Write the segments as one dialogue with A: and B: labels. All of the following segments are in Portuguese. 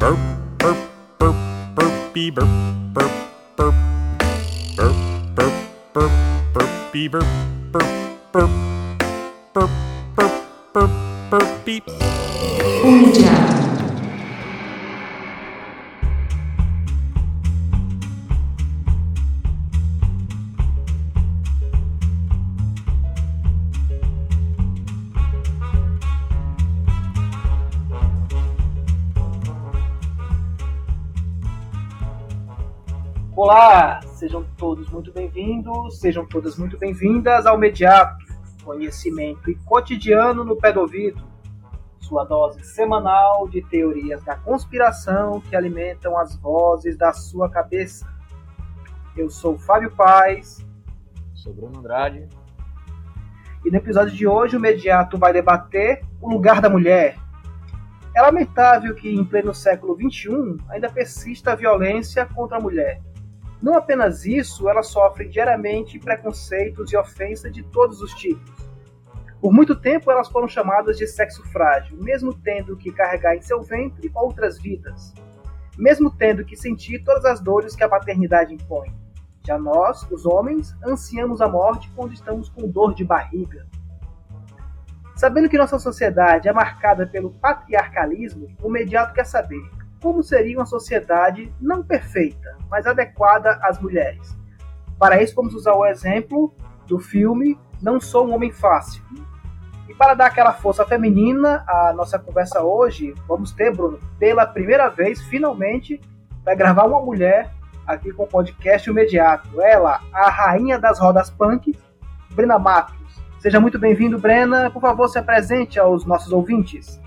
A: burp, burp, burp, burpy burp, burp, burp, burp, burp, burp, burpy burp, burp, burp, burp, burp, burp, burp,
B: Olá, todos muito bem-vindos, sejam todas muito bem-vindas ao Mediato, conhecimento e cotidiano no pé do ouvido, sua dose semanal de teorias da conspiração que alimentam as vozes da sua cabeça. Eu sou Fábio Paz.
C: Sou Bruno Andrade.
B: E no episódio de hoje o Mediato vai debater o lugar da mulher. É lamentável que em pleno século XXI ainda persista a violência contra a mulher não apenas isso, ela sofre diariamente preconceitos e ofensas de todos os tipos. Por muito tempo elas foram chamadas de sexo frágil, mesmo tendo que carregar em seu ventre outras vidas, mesmo tendo que sentir todas as dores que a paternidade impõe. Já nós, os homens, ansiamos a morte quando estamos com dor de barriga. Sabendo que nossa sociedade é marcada pelo patriarcalismo, o imediato quer saber como seria uma sociedade não perfeita, mas adequada às mulheres. Para isso, vamos usar o exemplo do filme Não Sou um Homem Fácil. E para dar aquela força feminina à nossa conversa hoje, vamos ter, Bruno, pela primeira vez, finalmente, vai gravar uma mulher aqui com o podcast imediato. Ela, a rainha das rodas punk, Brena Matos. Seja muito bem-vindo, Brena. Por favor, se apresente aos nossos ouvintes.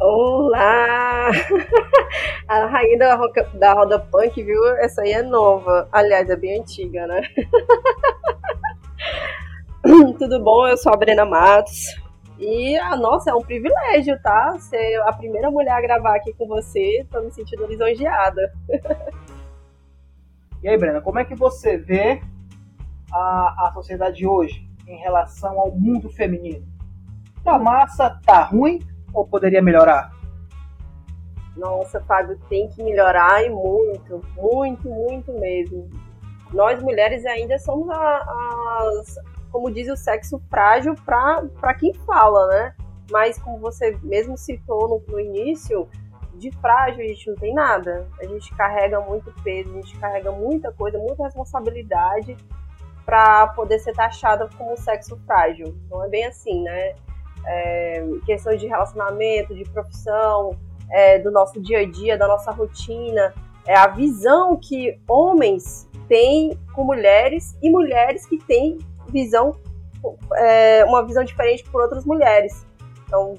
D: Olá! A rainha da, roca, da roda punk, viu? Essa aí é nova. Aliás, é bem antiga, né? Tudo bom? Eu sou a Brena Matos. E, ah, nossa, é um privilégio, tá? Ser a primeira mulher a gravar aqui com você. Tô me sentindo lisonjeada.
B: E aí, Brena, como é que você vê a, a sociedade hoje em relação ao mundo feminino? Tá massa, tá ruim ou poderia melhorar?
D: Nossa, Fábio, tem que melhorar e muito, muito, muito mesmo. Nós mulheres ainda somos as, como diz o sexo frágil para quem fala, né? Mas como você mesmo citou no, no início, de frágil a gente não tem nada. A gente carrega muito peso, a gente carrega muita coisa, muita responsabilidade para poder ser taxada como sexo frágil. Não é bem assim, né? É, questões de relacionamento, de profissão, é, do nosso dia a dia, da nossa rotina, é a visão que homens têm com mulheres e mulheres que têm visão é, uma visão diferente por outras mulheres. Então,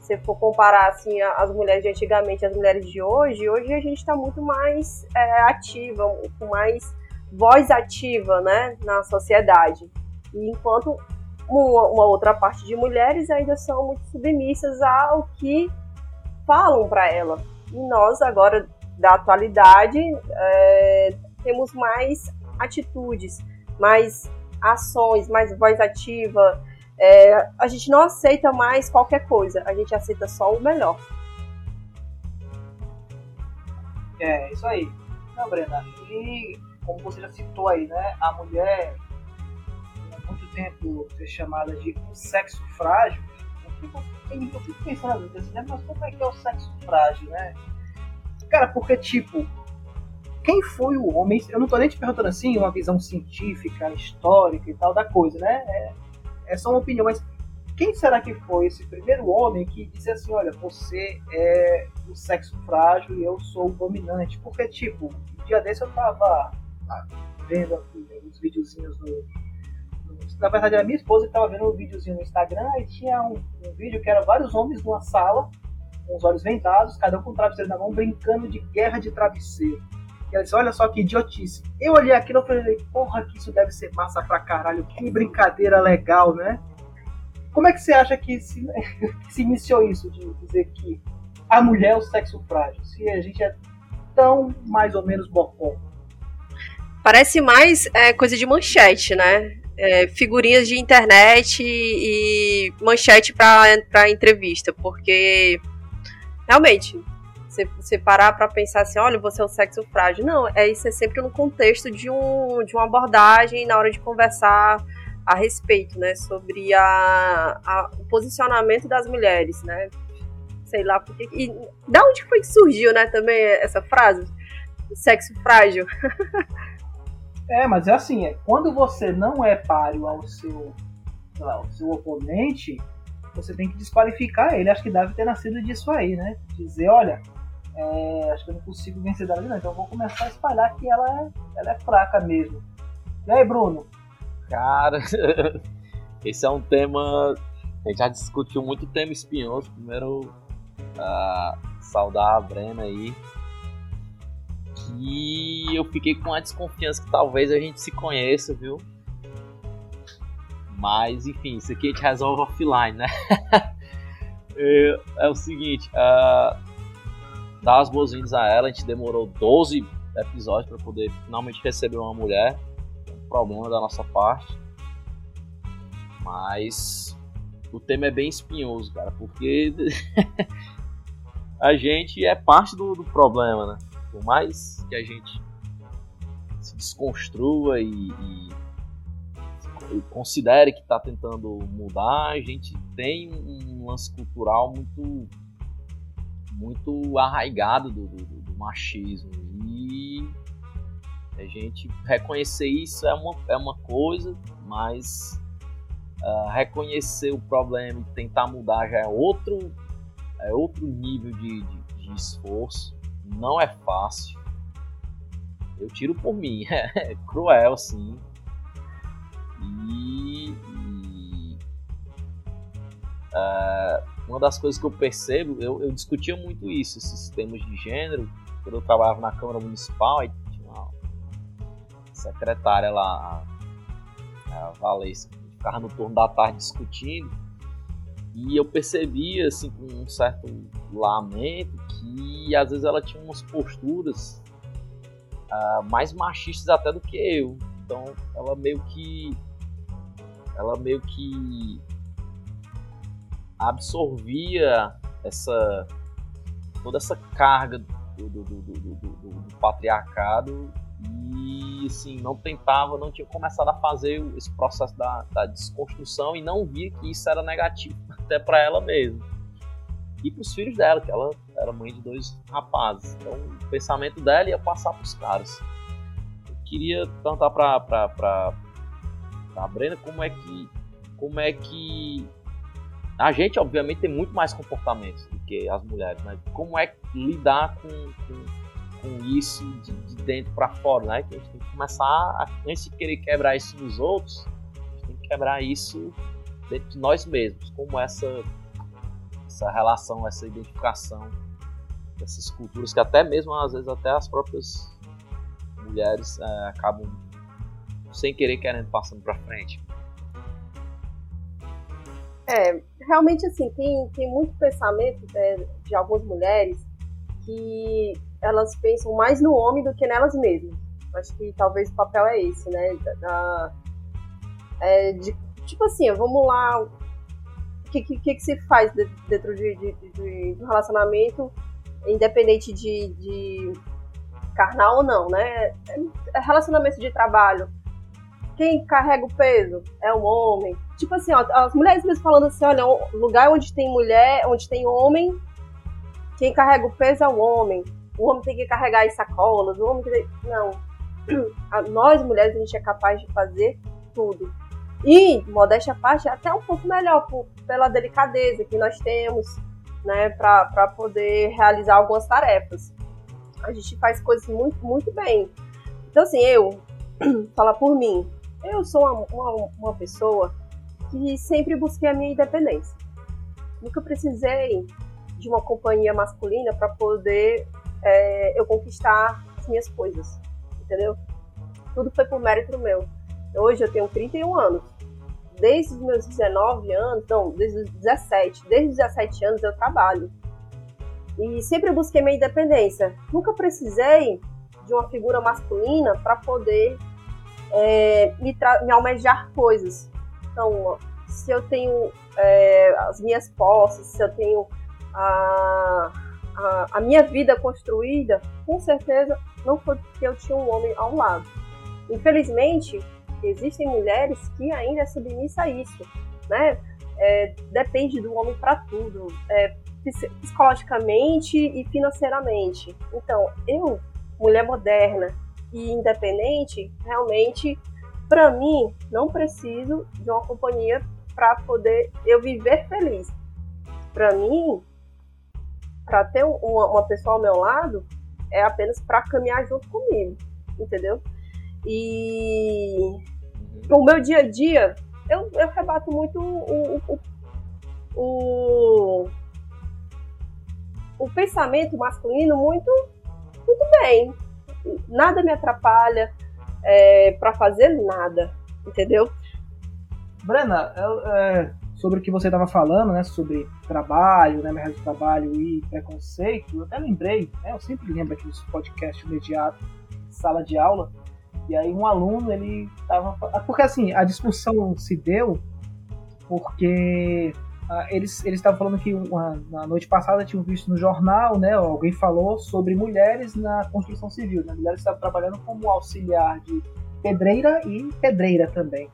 D: se for comparar assim as mulheres de antigamente as mulheres de hoje, hoje a gente está muito mais é, ativa, com mais voz ativa, né, na sociedade. E enquanto uma, outra parte de mulheres ainda são muito submissas ao que falam para ela. E nós, agora, da atualidade, é, temos mais atitudes, mais ações, mais voz ativa. É, a gente não aceita mais qualquer coisa, a gente aceita só o melhor.
B: É, isso aí. Não, Brenda, e como você já citou aí, né, a mulher muito tempo ser chamada de sexo frágil, eu fico pensando mas como é que é o sexo frágil, né? Cara, porque tipo, quem foi o homem? Eu não tô nem te perguntando assim, uma visão científica, histórica e tal da coisa, né? É, é só uma opinião, mas quem será que foi esse primeiro homem que disse assim, olha, você é o sexo frágil e eu sou o dominante? Porque, tipo, um dia desse eu tava vendo aqui, uns videozinhos no, na verdade era minha esposa que estava vendo um videozinho no Instagram e tinha um, um, vídeo que era vários homens numa sala, com os olhos vendados, cada um com um travesseiro na mão, brincando de guerra de travesseiro. E ela disse, olha só que idiotice. Eu olhei aquilo e falei, porra, que isso deve ser massa pra caralho, que brincadeira legal, né? Como é que você acha que se, que se iniciou isso, de dizer que a mulher é o sexo frágil, se a gente é tão mais ou menos bocó?
D: Parece mais é, coisa de manchete, né? É, figurinhas de internet e, e manchete para entrevista, porque realmente Você, você parar para pensar assim, olha, você é o sexo frágil. Não, é isso é sempre no contexto de, um, de uma abordagem na hora de conversar a respeito, né, sobre a, a, o posicionamento das mulheres, né? Sei lá porque. E da onde foi que surgiu, né, também essa frase? Sexo frágil.
B: é, mas é assim, é, quando você não é páreo ao seu, lá, ao seu oponente, você tem que desqualificar ele. Acho que deve ter nascido disso aí, né? Dizer, olha, é, acho que eu não consigo vencer dela, não, então eu vou começar a espalhar que ela é, ela é fraca mesmo. E aí, Bruno?
C: Cara, esse é um tema. A gente já discutiu muito tema espinhoso. Primeiro, uh, saudar a Brena aí. Que eu fiquei com a desconfiança que talvez a gente se conheça, viu? Mas, enfim, isso aqui a gente resolve offline, né? é, é, o seguinte: uh, dar as boas-vindas a ela. A gente demorou 12 episódios para poder finalmente receber uma mulher problema da nossa parte. Mas o tema é bem espinhoso, cara, porque a gente é parte do, do, problema, né? Por mais que a gente se desconstrua e, e, e considere que está tentando mudar, a gente tem um lance cultural muito muito arraigado do, do, do machismo e a gente reconhecer isso é uma, é uma coisa, mas uh, reconhecer o problema e tentar mudar já é outro, é outro nível de, de, de esforço. Não é fácil. Eu tiro por mim, é cruel sim. E, e uh, uma das coisas que eu percebo, eu, eu discutia muito isso, esses temas de gênero, quando eu trabalhava na Câmara Municipal, e secretária lá, a Valência, ficava no turno da tarde discutindo. E eu percebia, assim, com um certo lamento, que às vezes ela tinha umas posturas uh, mais machistas até do que eu. Então ela meio que. Ela meio que absorvia essa. toda essa carga do, do, do, do, do patriarcado e assim, não tentava, não tinha começado a fazer esse processo da, da desconstrução e não via que isso era negativo, até para ela mesma. E para os filhos dela, que ela era mãe de dois rapazes. Então o pensamento dela ia passar para os caras. Eu queria perguntar para a Brena como é que. Como é que. A gente, obviamente, tem muito mais comportamentos do que as mulheres, mas como é lidar com, com com isso de, de dentro para fora, né? Que a gente tem que começar, a, antes de querer quebrar isso nos outros, a gente tem que quebrar isso dentro de nós mesmos, como essa, essa relação, essa identificação dessas culturas que até mesmo às vezes até as próprias mulheres é, acabam sem querer querendo passando para frente.
D: É, realmente assim, tem, tem muito pensamento né, de algumas mulheres que elas pensam mais no homem do que nelas mesmas. Acho que talvez o papel é esse, né? Da, é, de, tipo assim, vamos lá. O que, que, que, se faz dentro de, de, de, de um relacionamento, independente de, de carnal ou não, né? É relacionamento de trabalho. Quem carrega o peso é o homem. Tipo assim, ó, as mulheres mesmo falando assim, olha, lugar onde tem mulher, onde tem homem, quem carrega o peso é o homem o homem tem que carregar as sacolas, o homem tem... Não. Nós, mulheres, a gente é capaz de fazer tudo. E, modéstia à parte, até um pouco melhor, por, pela delicadeza que nós temos, né, para poder realizar algumas tarefas. A gente faz coisas muito, muito bem. Então, assim, eu, falar por mim, eu sou uma, uma, uma pessoa que sempre busquei a minha independência. Nunca precisei de uma companhia masculina para poder é, eu conquistar as minhas coisas, entendeu? Tudo foi por mérito meu. Hoje eu tenho 31 anos. Desde os meus 19 anos, não, desde os 17, desde os 17 anos eu trabalho. E sempre busquei minha independência. Nunca precisei de uma figura masculina para poder é, me, me, almejar coisas. Então, se eu tenho é, as minhas posses, se eu tenho a, a, a, minha vida construída, com certeza não foi porque eu tinha um homem ao lado. Infelizmente, existem mulheres que ainda é submissa a isso, né? É, depende do homem para tudo, é, psicologicamente e financeiramente. Então, eu, mulher moderna e independente, realmente, para mim, não preciso de uma companhia para poder eu viver feliz. Para mim, para ter uma, uma pessoa ao meu lado, é apenas para caminhar junto comigo, entendeu? E uhum. o meu dia a dia, eu, eu rebato muito o, o, o, o pensamento masculino muito, muito bem. Nada me atrapalha é, para fazer nada, entendeu?
B: Brena, é, sobre o que você estava falando, né, sobre trabalho, né, mercado de trabalho e preconceito, eu até lembrei, né, eu sempre lembro aqui dos podcasts imediato, sala de aula, e aí um aluno, ele estava... Porque assim, a discussão se deu porque ah, eles eles estavam falando que uma, na noite passada tinham visto no jornal, né, alguém falou sobre mulheres na construção civil, né, mulheres estavam trabalhando como auxiliar de pedreira e pedreira também.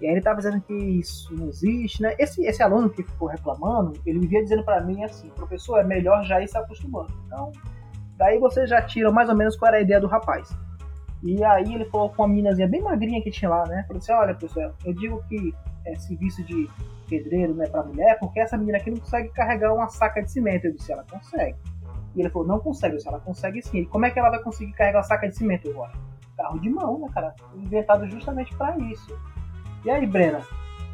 B: E aí ele estava dizendo que isso não existe, né? Esse, esse aluno que ficou reclamando, ele vivia dizendo para mim assim, professor, é melhor já ir se acostumando. Então, daí você já tira mais ou menos qual era a ideia do rapaz. E aí ele falou com uma meninazinha bem magrinha que tinha lá, né? Falou assim, olha, pessoal, eu digo que é, serviço de pedreiro não é para mulher, porque essa menina aqui não consegue carregar uma saca de cimento. Eu disse, ela consegue. E ele falou, não consegue. Disse, ela consegue sim. E como é que ela vai conseguir carregar uma saca de cimento agora? Carro de mão, né, cara? Inventado justamente para isso. E aí, Brena,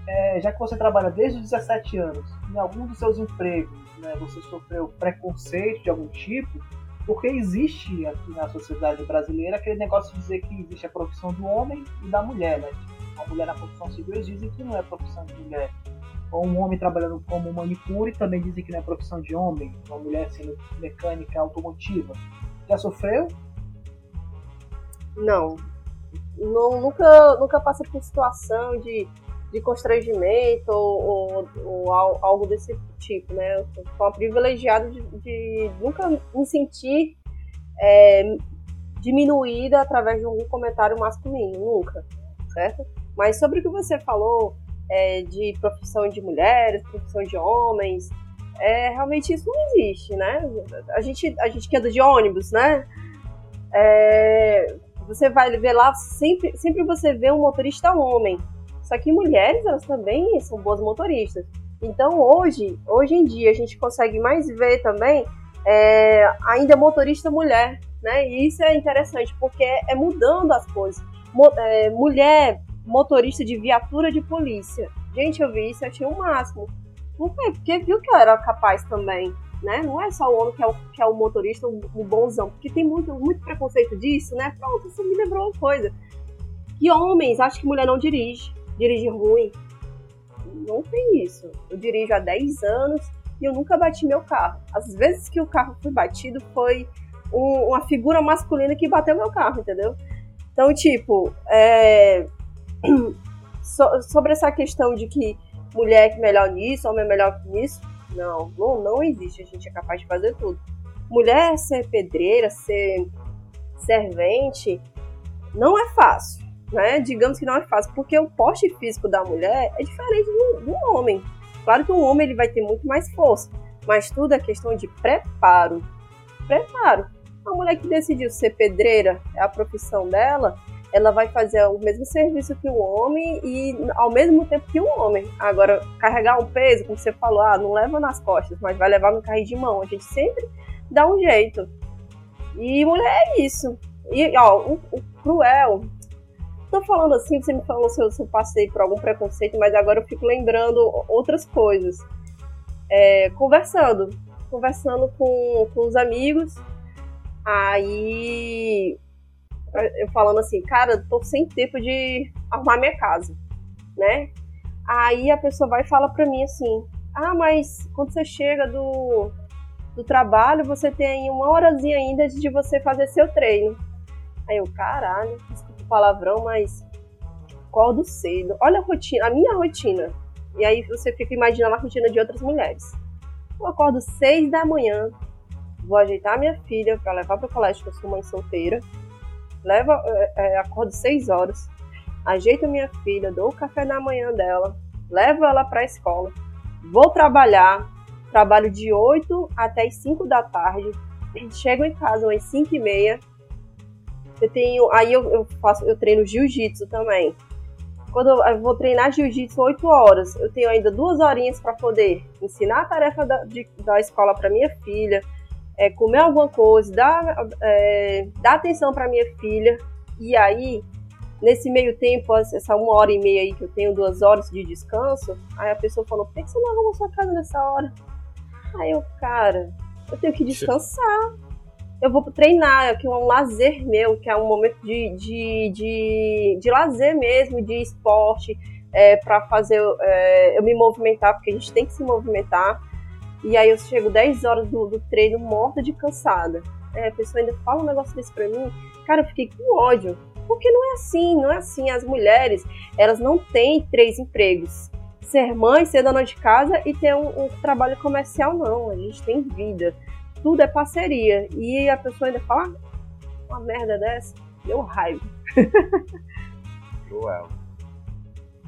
B: é, já que você trabalha desde os 17 anos, em algum dos seus empregos, né, você sofreu preconceito de algum tipo, porque existe aqui na sociedade brasileira aquele negócio de dizer que existe a profissão do homem e da mulher, né? Uma mulher na profissão civil dizem que não é profissão de mulher. Ou um homem trabalhando como manicure também dizem que não é profissão de homem. Uma mulher sendo mecânica automotiva. Já sofreu?
D: Não, não, nunca, nunca passei por situação de, de constrangimento ou, ou, ou algo desse tipo, né? Eu sou privilegiada de, de nunca me sentir é, diminuída através de algum comentário masculino, nunca, certo? Mas sobre o que você falou é, de profissão de mulheres, profissão de homens, é, realmente isso não existe, né? A gente, a gente que anda de ônibus, né? É, você vai ver lá, sempre, sempre você vê um motorista homem. Só que mulheres, elas também são boas motoristas. Então hoje, hoje em dia, a gente consegue mais ver também é, ainda motorista mulher, né? E isso é interessante, porque é mudando as coisas. Mo, é, mulher motorista de viatura de polícia. Gente, eu vi isso, eu achei o máximo. Por quê? Porque viu que eu era capaz também né? Não é só o homem que é o, que é o motorista, o, o bonzão, porque tem muito, muito preconceito disso, né? Pronto, isso me lembrou uma coisa. Que homens acham que mulher não dirige, dirige ruim. Não tem isso. Eu dirijo há 10 anos e eu nunca bati meu carro. Às vezes que o carro foi batido foi um, uma figura masculina que bateu meu carro, entendeu? Então, tipo, é... so, sobre essa questão de que mulher é melhor nisso, homem é melhor nisso, não, não, não existe. A gente é capaz de fazer tudo. Mulher ser pedreira, ser servente, não é fácil, né? Digamos que não é fácil, porque o porte físico da mulher é diferente do, do homem. Claro que o homem ele vai ter muito mais força, mas tudo é questão de preparo. Preparo. A mulher que decidiu ser pedreira, é a profissão dela, ela vai fazer o mesmo serviço que o homem e ao mesmo tempo que o homem. Agora, carregar um peso, como você falou, ah, não leva nas costas, mas vai levar no carrinho de mão. A gente sempre dá um jeito. E mulher é isso. E, ó, o, o cruel. Tô falando assim, você me falou se eu, se eu, passei por algum preconceito, mas agora eu fico lembrando outras coisas. É, conversando. Conversando com, com os amigos. Aí eu falando assim, cara, tô sem tempo de arrumar minha casa, né? Aí a pessoa vai e fala pra mim assim, ah, mas quando você chega do, do trabalho, você tem uma horazinha ainda de você fazer seu treino. Aí eu, caralho, palavrão, mas acordo cedo. Olha a rotina, a minha rotina. E aí você fica imaginando a rotina de outras mulheres. Eu acordo seis da manhã, vou ajeitar minha filha para levar para o colégio, que eu sou mãe solteira. Leva, é, acordo seis horas, ajeito minha filha, dou o café da manhã dela, levo ela para a escola, vou trabalhar, trabalho de 8 até as 5 da tarde, chego em casa às 5 e meia. Eu tenho, aí eu, eu faço, eu treino jiu-jitsu também. Quando eu vou treinar jiu-jitsu 8 horas, eu tenho ainda duas horinhas para poder ensinar a tarefa da, de, da escola para minha filha, é, comer alguma coisa, dar, é, dar atenção para minha filha. E aí, nesse meio tempo, essa uma hora e meia aí que eu tenho, duas horas de descanso, aí a pessoa falou: por que você não arruma sua casa nessa hora? Aí eu, cara, eu tenho que descansar. Eu vou treinar, que é um lazer meu, que é um momento de, de, de, de lazer mesmo, de esporte, é, para fazer é, eu me movimentar, porque a gente tem que se movimentar. E aí eu chego 10 horas do, do treino morta de cansada. É, a pessoa ainda fala um negócio desse pra mim. Cara, eu fiquei com ódio. Porque não é assim, não é assim. As mulheres, elas não têm três empregos ser mãe, ser dona de casa e ter um, um, trabalho comercial, não. A gente tem vida. Tudo é parceria. E a pessoa ainda fala ah, uma merda dessa, deu raiva.
C: Cruel.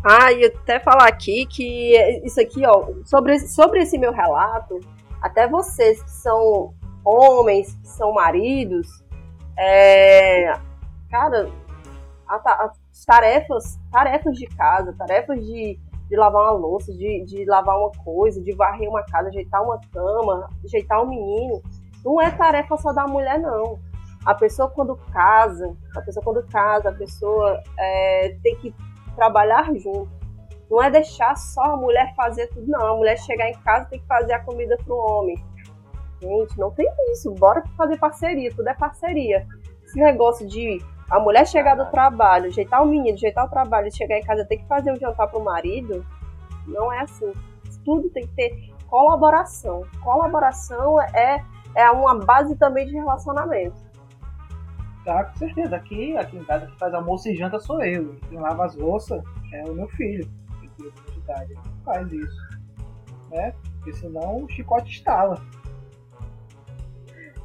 D: Ah, e até falar aqui que isso aqui, ó, sobre, sobre esse meu relato, até vocês que são homens, que são maridos, é, cara, as tarefas, tarefas de casa, tarefas de de lavar uma louça, de, de lavar uma coisa, de varrer uma casa, ajeitar uma cama, ajeitar um menino, não é tarefa só da mulher, não. A pessoa quando casa, a pessoa quando casa, a pessoa é, tem que trabalhar junto. Não é deixar só a mulher fazer tudo, não. A mulher chegar em casa tem que fazer a comida pro homem. Gente, não tem isso. Bora fazer parceria, tudo é parceria. Esse negócio de a mulher chegar do trabalho, ajeitar o menino, ajeitar o trabalho, chegar em casa ter que fazer o um jantar pro marido, não é assim. Tudo tem que ter colaboração. Colaboração é, é uma base também de relacionamento.
B: Tá, com certeza. Aqui, aqui em casa, que faz almoço e janta sou eu. Quem lava as louças é o meu filho. Que faz isso. Né? Porque senão o chicote estala.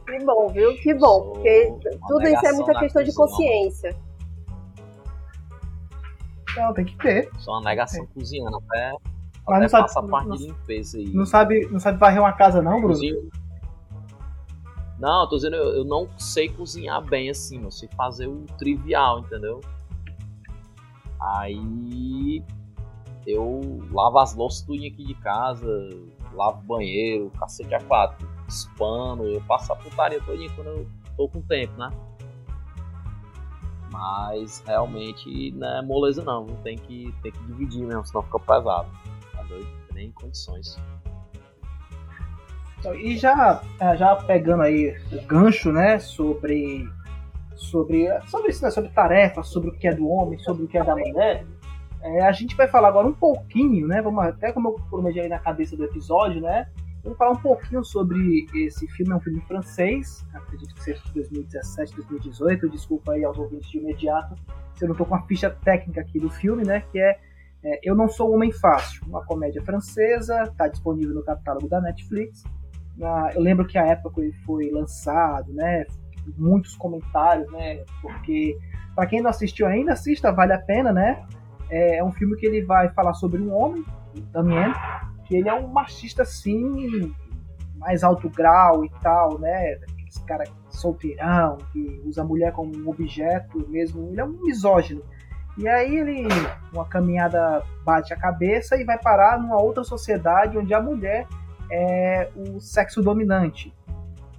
D: Que bom, viu? Que bom, porque tudo isso é muita questão de consciência.
B: Não, tem que ter.
C: Só uma negação cozinhando até, Mas não sabe, passa a parte não, de limpeza aí.
B: Não sabe, não sabe varrer uma casa não, Bruno? Cozinho.
C: Não, tô dizendo, eu, eu não sei cozinhar bem assim, eu sei fazer o trivial, entendeu? Aí eu lavo as louças tudo aqui de casa, lavo banheiro, cacete a quatro espano, eu passo a putaria todinha quando eu tô com tempo, né? Mas realmente não é moleza não, tem que, tem que dividir mesmo, senão fica pesado. Doido? Nem condições.
B: Então, e já, é, já pegando aí o gancho, né, sobre sobre sobre isso, né, sobre tarefas, sobre o que é do homem, sobre o que é da mulher, é, a gente vai falar agora um pouquinho, né, vamos até como eu prometi aí na cabeça do episódio, né, Vamos falar um pouquinho sobre esse filme. É um filme francês, acredito que seja de 2017, 2018. Desculpa aí aos ouvintes de imediato se eu não estou com a ficha técnica aqui do filme, né? Que é, é Eu Não Sou Homem Fácil, uma comédia francesa, está disponível no catálogo da Netflix. Ah, eu lembro que a época ele foi lançado, né? Muitos comentários, né? Porque para quem não assistiu ainda, assista, vale a pena, né? É, é um filme que ele vai falar sobre um homem, Damien, que ele é um machista assim, mais alto grau e tal, né? Esse cara solteirão, que usa a mulher como um objeto mesmo. Ele é um misógino. E aí ele, uma caminhada bate a cabeça e vai parar numa outra sociedade onde a mulher é o sexo dominante.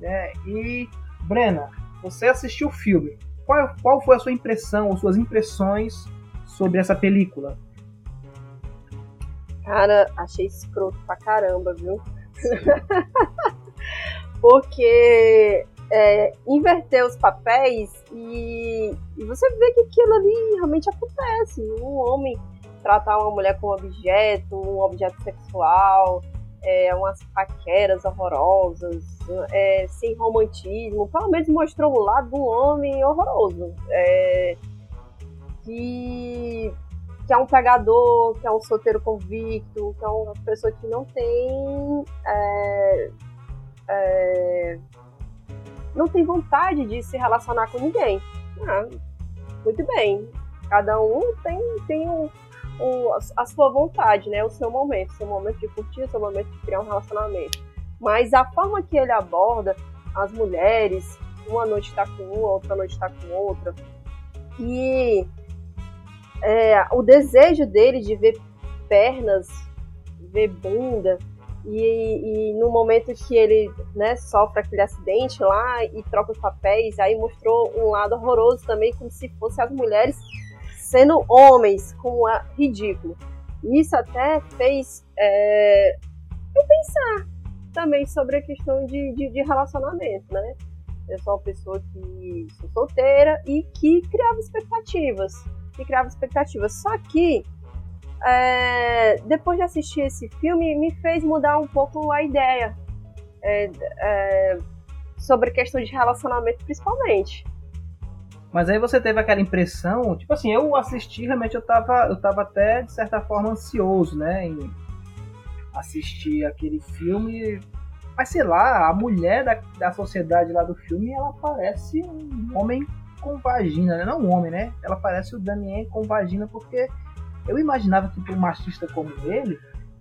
B: Né? E, Brena, você assistiu o filme. Qual, qual foi a sua impressão ou suas impressões sobre essa película?
D: Cara, achei escroto pra caramba, viu? Porque é, inverter os papéis e, e, você vê que aquilo ali realmente acontece. Um homem tratar uma mulher como objeto, um objeto sexual, é, umas paqueras horrorosas, é, sem romantismo. Pelo menos mostrou o lado do homem horroroso. É, que que é um pegador, que é um solteiro convicto, que é uma pessoa que não tem é, é, não tem vontade de se relacionar com ninguém. Ah, muito bem. Cada um tem, tem um, um, a sua vontade, né? O seu momento, seu momento de curtir, seu momento de criar um relacionamento. Mas a forma que ele aborda as mulheres, uma noite está com uma, outra noite está com outra, e é, o desejo dele de ver pernas, ver bunda, e, e, no momento que ele né, sofre aquele acidente lá e troca os papéis, aí mostrou um lado horroroso também, como se fossem as mulheres sendo homens, como é ridículo. Isso até fez é, eu pensar também sobre a questão de, de, de, relacionamento, né? Eu sou uma pessoa que sou solteira e que criava expectativas, que criava expectativas. Só que é, depois de assistir esse filme, me fez mudar um pouco a ideia é, é, sobre questão de relacionamento, principalmente.
B: Mas aí você teve aquela impressão, tipo assim, eu assisti, realmente eu tava, eu tava até, de certa forma, ansioso, né, em assistir aquele filme. Mas sei lá, a mulher da, da sociedade lá do filme, ela parece um homem com vagina, né? Não um homem, né? Ela parece o Damien com vagina, porque eu imaginava que para um machista como ele,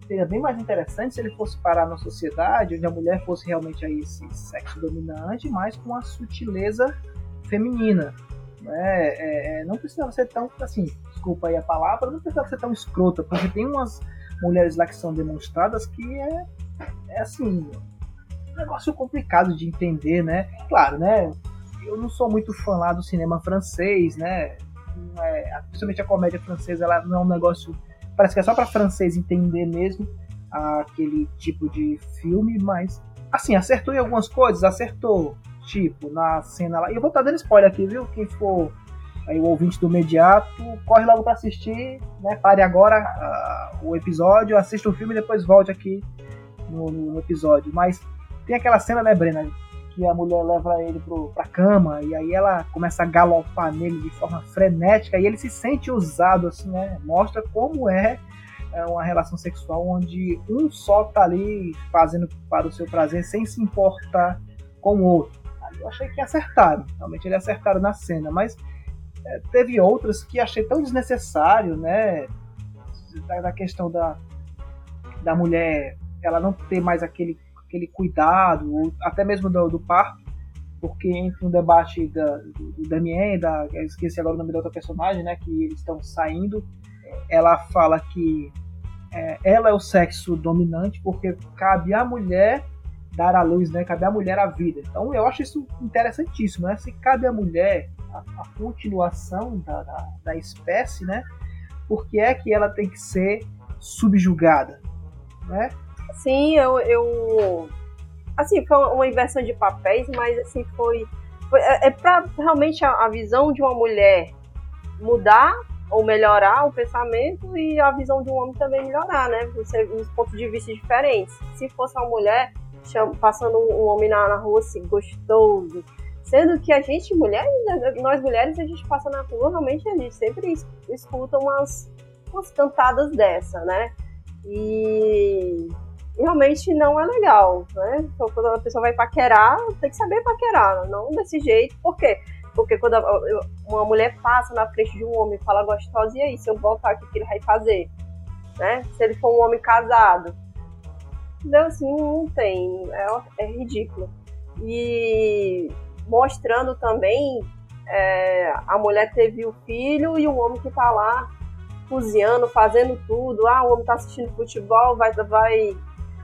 B: seria bem mais interessante se ele fosse parar na sociedade onde a mulher fosse realmente aí esse sexo dominante, mas com a sutileza feminina. Né? É, é, não precisava ser tão, assim, desculpa aí a palavra, não precisava ser tão escrota, porque tem umas mulheres lá que são demonstradas que é, é assim, um negócio complicado de entender, né? Claro, né? Eu não sou muito fã lá do cinema francês, né? É, principalmente a comédia francesa, ela não é um negócio. Parece que é só para francês entender mesmo aquele tipo de filme, mas assim, acertou em algumas coisas, acertou. Tipo, na cena lá. E eu vou estar dando spoiler aqui, viu? Quem for aí o ouvinte do imediato, corre logo para assistir, né? Pare agora uh, o episódio, assista o filme e depois volte aqui no, no, episódio. Mas tem aquela cena, né, Brena? Que a mulher leva ele pro, pra cama e aí ela começa a galopar nele de forma frenética e ele se sente usado, assim, né? Mostra como é, é uma relação sexual onde um só tá ali fazendo para o seu prazer sem se importar com o outro. Eu achei que acertaram, realmente eles acertaram na cena, mas é, teve outras que achei tão desnecessário, né? Da, da questão da, da mulher ela não ter mais aquele aquele cuidado, ou até mesmo do, do parto, porque entre um debate da, do, Damien, da, esqueci agora o nome da outra personagem, né, que eles estão saindo, ela fala que é, ela é o sexo dominante porque cabe à mulher dar à luz, né, cabe à mulher a vida. Então eu acho isso interessantíssimo, né, se cabe à mulher a, a continuação da, da, da espécie, né, porque é que ela tem que ser subjugada, né?
D: Sim, eu, eu. Assim, foi uma inversão de papéis, mas assim, foi. foi é, é para realmente a, a visão de uma mulher mudar ou melhorar o pensamento e a visão de um homem também melhorar, né? Você, uns pontos de vista diferentes. Se fosse uma mulher chama, passando um homem na, na rua assim, gostoso, sendo que a gente, mulher, nós mulheres, a gente passa na rua, realmente a gente sempre escuta umas, umas cantadas dessa, né? E realmente não é legal, né? Então, quando a pessoa vai paquerar, tem que saber paquerar, não desse jeito. Por quê? Porque quando uma mulher passa na frente de um homem e fala gostosa, e aí, se eu voltar o que ele vai fazer? Né? Se ele for um homem casado. Então, assim, não tem. É, é ridículo. E mostrando também é, a mulher teve o filho e o homem que tá lá cozinhando, fazendo tudo. Ah, o homem tá assistindo futebol, vai, vai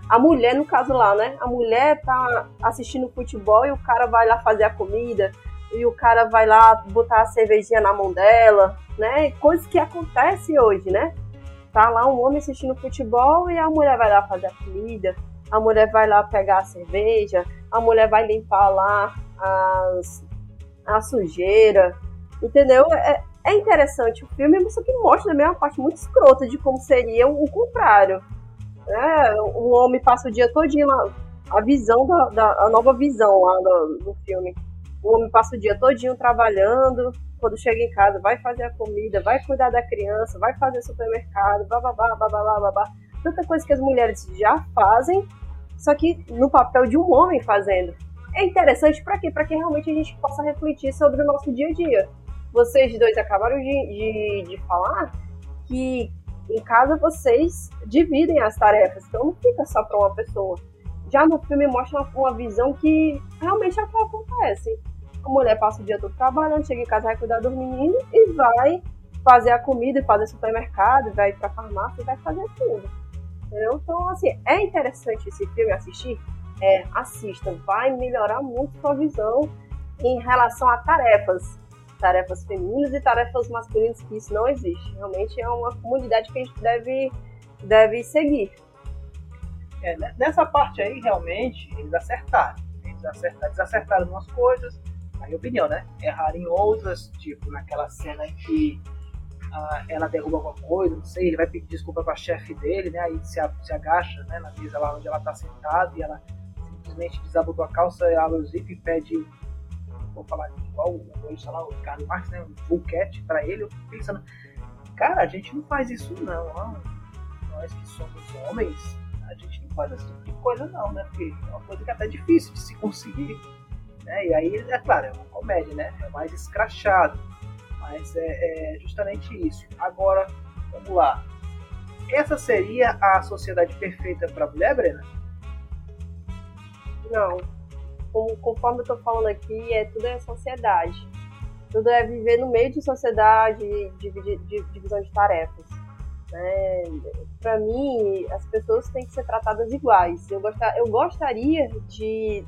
D: a mulher, no caso lá, né? A mulher tá assistindo futebol e o cara vai lá fazer a comida, e o cara vai lá botar a cervejinha na mão dela, né? Coisas que acontecem hoje, né? Tá lá um homem assistindo futebol e a mulher vai lá fazer a comida, a mulher vai lá pegar a cerveja, a mulher vai limpar lá as, a sujeira, entendeu? É, é interessante o filme, só que mostra também uma parte muito escrota de como seria o contrário é, o homem passa o dia todinho lá, a visão da, da a nova visão lá do, do, filme. O homem passa o dia todinho trabalhando, quando chega em casa vai fazer a comida, vai cuidar da criança, vai fazer supermercado, bababá, babá, babá. Tanta coisa que as mulheres já fazem, só que no papel de um homem fazendo. é interessante para quê? Para que realmente a gente possa refletir sobre o nosso dia a dia. Vocês dois acabaram de, de, de falar que em casa vocês dividem as tarefas, então não fica só para uma pessoa. Já no filme mostra uma, uma visão que realmente é o que acontece. A mulher passa o dia todo trabalhando, chega em casa, vai cuidar dos meninos e vai fazer a comida, fazer supermercado, vai para farmácia vai fazer tudo. Entendeu? Então, assim, é interessante esse filme assistir? É, assista, vai melhorar muito sua visão em relação a tarefas, tarefas femininas e tarefas masculinas, que isso não existe. Realmente é uma comunidade que a gente deve, deve seguir.
B: É, né, nessa parte aí, realmente, eles acertaram. Eles acertaram, eles acertaram umas coisas, na minha opinião, né? Erraram em outras, tipo naquela cena em que ah, ela derruba alguma coisa, não sei, ele vai pedir desculpa para a chefe dele, né? Aí se, se agacha né, na mesa lá onde ela está sentada e ela simplesmente desabotou a calça, abre o zip e pede, vou falar igual o, Carlos Marques, né? Um full cat para ele. Eu fico pensando, cara, a gente não faz isso não, não. Nós que somos homens, a gente não faz esse tipo de coisa não, né? Porque é uma coisa que é até difícil de se conseguir. Né? E aí, é claro, é uma comédia, né? É mais escrachado mas é, é justamente isso. Agora, vamos lá. Essa seria a sociedade perfeita para mulher, Brena?
D: Não. Como, conforme eu estou falando aqui, é tudo é sociedade. Tudo é viver no meio de sociedade, de, de, de divisão de tarefas. É, para mim, as pessoas têm que ser tratadas iguais. Eu, gostar, eu gostaria de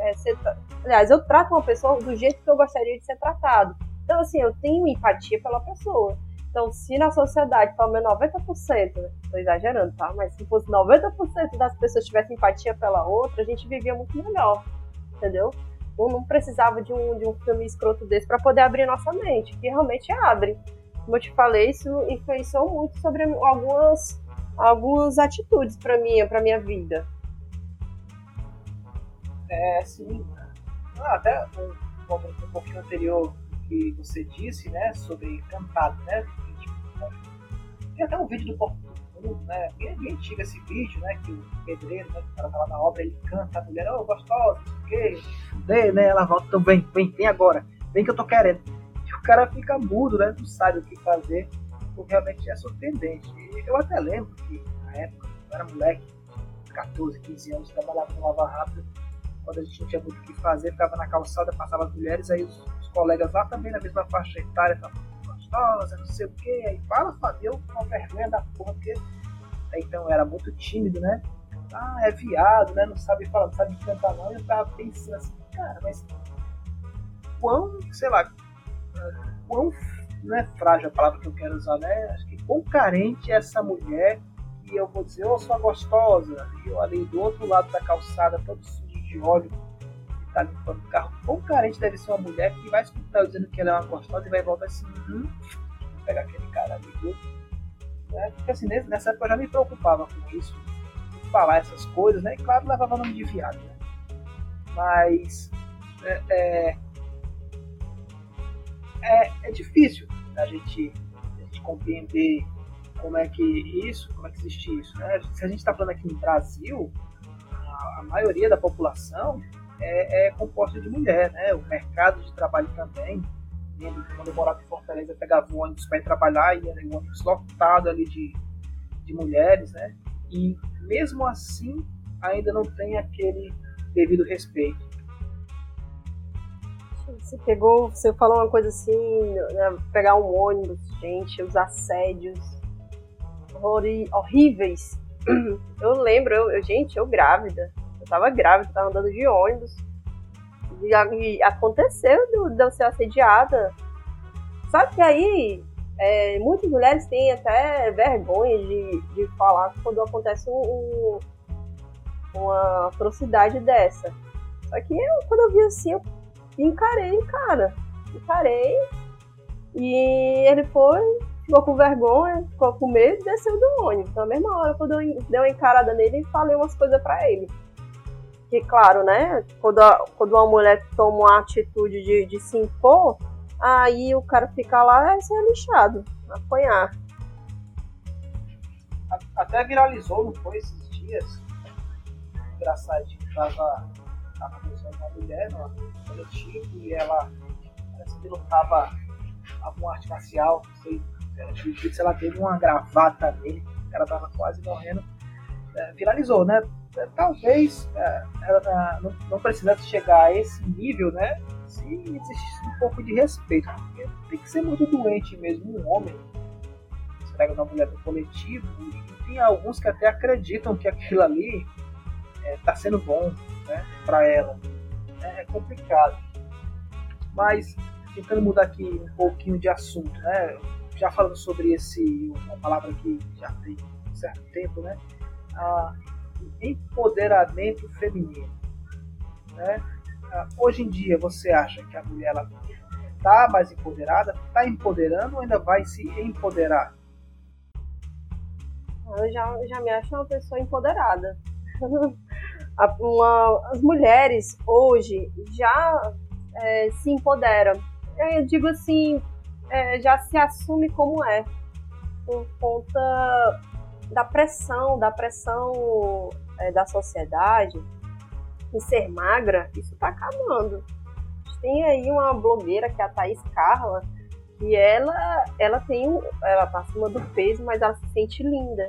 D: é, ser. Aliás, eu trato uma pessoa do jeito que eu gostaria de ser tratado. Então, assim, eu tenho empatia pela pessoa. Então, se na sociedade, pelo menos 90%, estou exagerando, tá? Mas se fosse 90% das pessoas tivessem empatia pela outra, a gente vivia muito melhor, entendeu? Eu não precisava de um, de um filme escroto desse para poder abrir nossa mente, que realmente abre. Como eu te falei, isso influenciou muito sobre algumas, algumas atitudes para mim, para minha vida.
B: É, sim. Ah, até um, um pouquinho anterior que você disse, né, sobre cantado, né? Tem até um vídeo do Porto do Mundo, né? Bem, bem antigo esse vídeo, né? Que o pedreiro, né? O cara tá lá na obra, ele canta, a mulher, ô, oh, gostosa, o quê, né? Ela volta, então vem, vem, agora, vem que eu tô querendo. E o cara fica mudo, né? Não sabe o que fazer, porque realmente é surpreendente. E eu até lembro que, na época, eu era moleque, 14, 15 anos, trabalhava no Lava Rápido, quando a gente não tinha muito o que fazer, ficava na calçada, passava as mulheres, aí os colegas lá também na mesma faixa etária, tá gostosa, não sei o que, aí fala, Fabio, com vergonha da porra, porque então era muito tímido, né? Ah, é viado, né? Não sabe falar, não sabe cantar não. Eu tava pensando assim, cara, mas quão, sei lá, quão, não é frágil a palavra que eu quero usar, né? Acho que quão carente é essa mulher e eu vou dizer, ô, oh, sua gostosa, e eu ali do outro lado da calçada, todo sujo de óleo, tá limpando o carro. Quão carente deve ser uma mulher que vai escutar eu dizendo que ela é uma gostosa e vai voltar assim, hum, pegar aquele cara ali, viu? Né? Porque assim, nessa época eu já me preocupava com isso, falar essas coisas, né? E claro, levava nome de viado, né? Mas é, é, é, é difícil a gente, a gente compreender como é que isso, como é que existe isso, né? Se a gente está falando aqui no Brasil, a, a maioria da população é, é composta de mulher, né? O mercado de trabalho também. Que quando eu morava em Fortaleza, eu pegava o ônibus para ir trabalhar e era um ônibus lotado ali de, de mulheres, né? E mesmo assim, ainda não tem aquele devido respeito.
D: Você pegou, você falou uma coisa assim, né, pegar um ônibus, gente, os assédios horríveis. Eu lembro, eu, gente, eu grávida, eu tava grávida, tava andando de ônibus. E, e aconteceu de eu ser assediada. Só que aí, é, muitas mulheres têm até vergonha de, de falar quando acontece um, um, uma atrocidade dessa. Só que eu, quando eu vi assim, eu encarei, cara. Encarei. E ele foi, ficou com vergonha, ficou com medo e desceu do ônibus. Na mesma hora, quando eu dei uma encarada nele, falei umas coisas para ele que, claro, né, quando, a, quando uma mulher toma uma atitude de, de se impor, aí o cara fica lá e ser lixado, apanhar.
B: Até viralizou, não foi, esses dias? Engraçado, tava estava usando uma mulher no coletivo e ela parece que lutava alguma arte marcial, não sei, se ela teve uma gravata nele, ela estava quase morrendo. É, viralizou, né? É, talvez é, ela não, precisasse chegar a esse nível, né? Se existisse um pouco de respeito. Porque tem que ser muito doente mesmo, um homem se pega uma mulher do coletivo, e tem alguns que até acreditam que aquilo ali está é, sendo bom né, para ela. É, é complicado. Mas, tentando mudar aqui um pouquinho de assunto, né? Já falando sobre esse, uma palavra que já tem um certo tempo, né? A empoderamento feminino. Né? Hoje em dia, você acha que a mulher está mais empoderada, está empoderando ou ainda vai se empoderar?
D: Eu já, já me acho uma pessoa empoderada. as mulheres hoje já é, se empoderam. Eu digo assim, é, já se assume como é, por conta da pressão, da pressão é, da sociedade em ser magra, isso está acabando. Tem aí uma blogueira que é a Thaís Carla, e ela, ela tem ela tá acima do peso, mas ela se sente linda.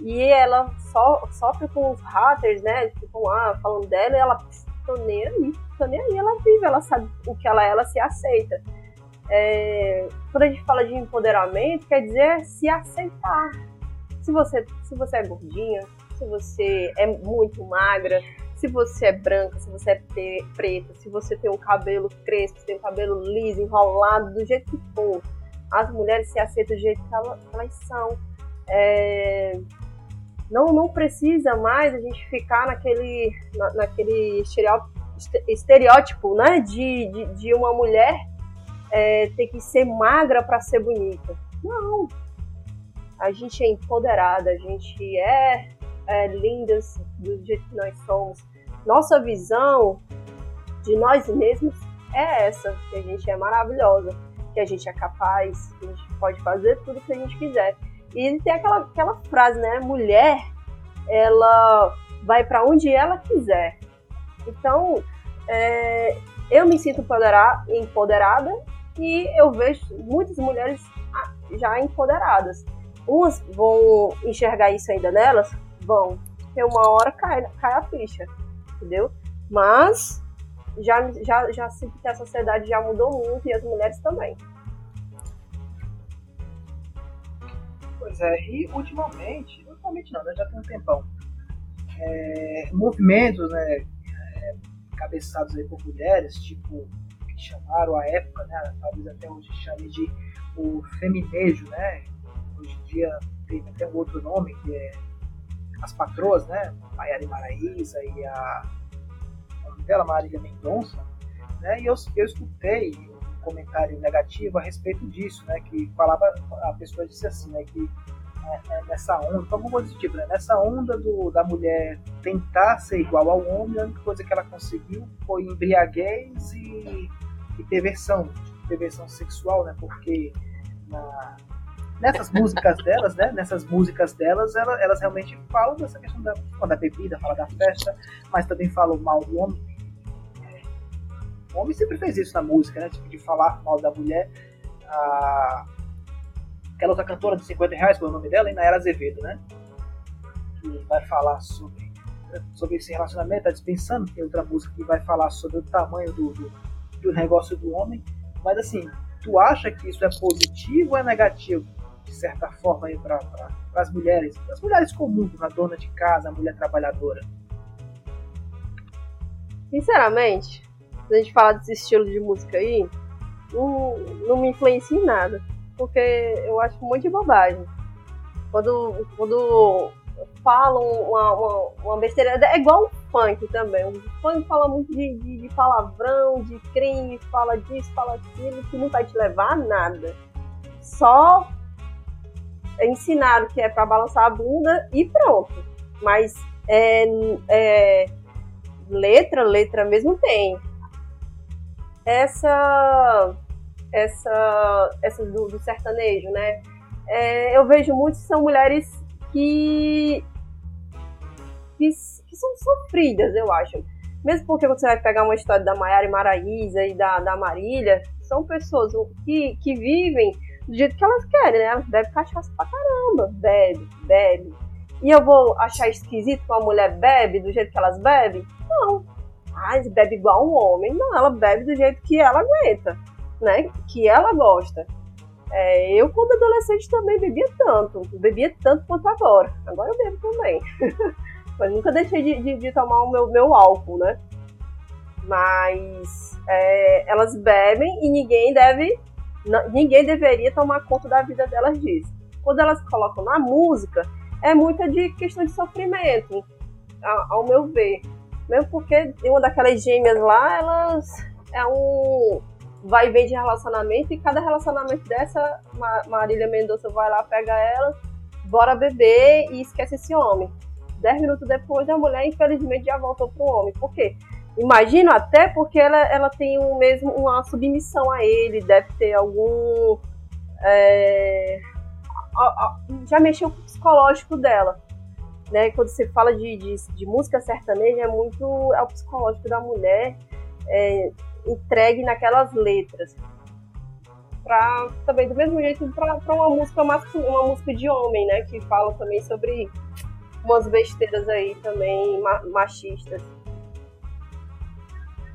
D: E ela so, sofre com os haters, né? Ficam lá falando dela e ela tô nem aí, tô nem aí, ela vive, ela sabe o que ela é, ela se aceita. É, quando a gente fala de empoderamento, quer dizer se aceitar. Se você, se você é gordinha, se você é muito magra, se você é branca, se você é preta, se você tem um cabelo crespo, se tem um cabelo liso, enrolado, do jeito que for. As mulheres se aceitam do jeito que elas são. É... Não, não precisa mais a gente ficar naquele, na, naquele estereótipo né, de, de, de uma mulher é, ter que ser magra para ser bonita. Não. A gente é empoderada, a gente é, é lindas do jeito que nós somos. Nossa visão de nós mesmos é essa, que a gente é maravilhosa, que a gente é capaz, que a gente pode fazer tudo que a gente quiser. E tem aquela, aquela frase, né? Mulher, ela vai para onde ela quiser. Então, é, eu me sinto empoderada e eu vejo muitas mulheres já empoderadas. Umas vão enxergar isso ainda nelas, vão. Tem uma hora cai, cai a ficha entendeu? Mas já, já, já sinto que a sociedade já mudou muito e as mulheres também.
B: Pois é, e ultimamente, ultimamente não, né, já tem um tempão, é, movimentos, né, é, cabeçados aí por mulheres, tipo, que chamaram a época, né, talvez até hoje chame de o feminejo, né, hoje em dia tem até um outro nome que é as patroas, né? Maiara Maraísa e a, nome dela, Marília Mendonça, né? E eu, eu escutei um comentário negativo a respeito disso, né? Que falava, a pessoa disse assim, né? Que é, é nessa onda, como coisa tipo, né? Nessa onda do, da mulher tentar ser igual ao homem, a única coisa que ela conseguiu foi embriaguez e, e perversão, perversão sexual, né? Porque na, nessas músicas delas, né? Nessas músicas delas, elas, elas realmente falam dessa questão da, da bebida, fala da festa, mas também falam mal do homem. O homem sempre fez isso na música, né? Tipo, de falar mal da mulher. A... Aquela outra cantora de 50 reais, qual é o nome dela? Ainda era Azevedo, né? Que vai falar sobre, sobre esse relacionamento, tá dispensando. Tem outra música que vai falar sobre o tamanho do, do, do negócio do homem. Mas assim, tu acha que isso é positivo ou é negativo? De certa forma, para as mulheres, as mulheres comuns, a dona de casa, a mulher trabalhadora?
D: Sinceramente, se a gente falar desse estilo de música aí, não, não me influencia em nada. Porque eu acho muito de bobagem. Quando, quando falam uma, uma, uma besteira, é igual o funk também. O funk fala muito de, de, de palavrão, de crime, fala disso, fala aquilo, que não vai te levar a nada. Só ensinaram que é para balançar a bunda e pronto. Mas é, é, letra, letra mesmo tem. Essa, essa, essa do, do sertanejo, né? É, eu vejo muitos são mulheres que, que, que são sofridas, eu acho. Mesmo porque você vai pegar uma história da Maiara e Maraísa e da, da Marília, são pessoas que, que vivem do jeito que elas querem, né? Elas bebem cachaça pra caramba. Bebe, bebe. E eu vou achar esquisito que uma mulher bebe do jeito que elas bebem? Não. Ah, bebe igual um homem. Não, ela bebe do jeito que ela aguenta, né? Que ela gosta. É, eu, quando adolescente, também bebia tanto. Bebia tanto quanto agora. Agora eu bebo também. Mas nunca deixei de, de, de, tomar o meu, meu álcool, né? Mas é, elas bebem e ninguém deve. Ninguém deveria tomar conta da vida delas disso. Quando elas colocam na música, é muita de questão de sofrimento, ao meu ver. Mesmo porque uma daquelas gêmeas lá, elas é um vai e vem de relacionamento e cada relacionamento dessa, Marília Mendonça vai lá, pega ela, bora beber e esquece esse homem. Dez minutos depois, a mulher, infelizmente, já voltou pro homem. Por quê? Imagino até porque ela, ela tem um mesmo, uma submissão a ele, deve ter algum. É, já mexeu com o psicológico dela. Né? Quando você fala de, de, de música sertaneja, é muito é o psicológico da mulher é, entregue naquelas letras. Pra, também do mesmo jeito para uma música uma música de homem, né? Que fala também sobre umas besteiras aí também machistas.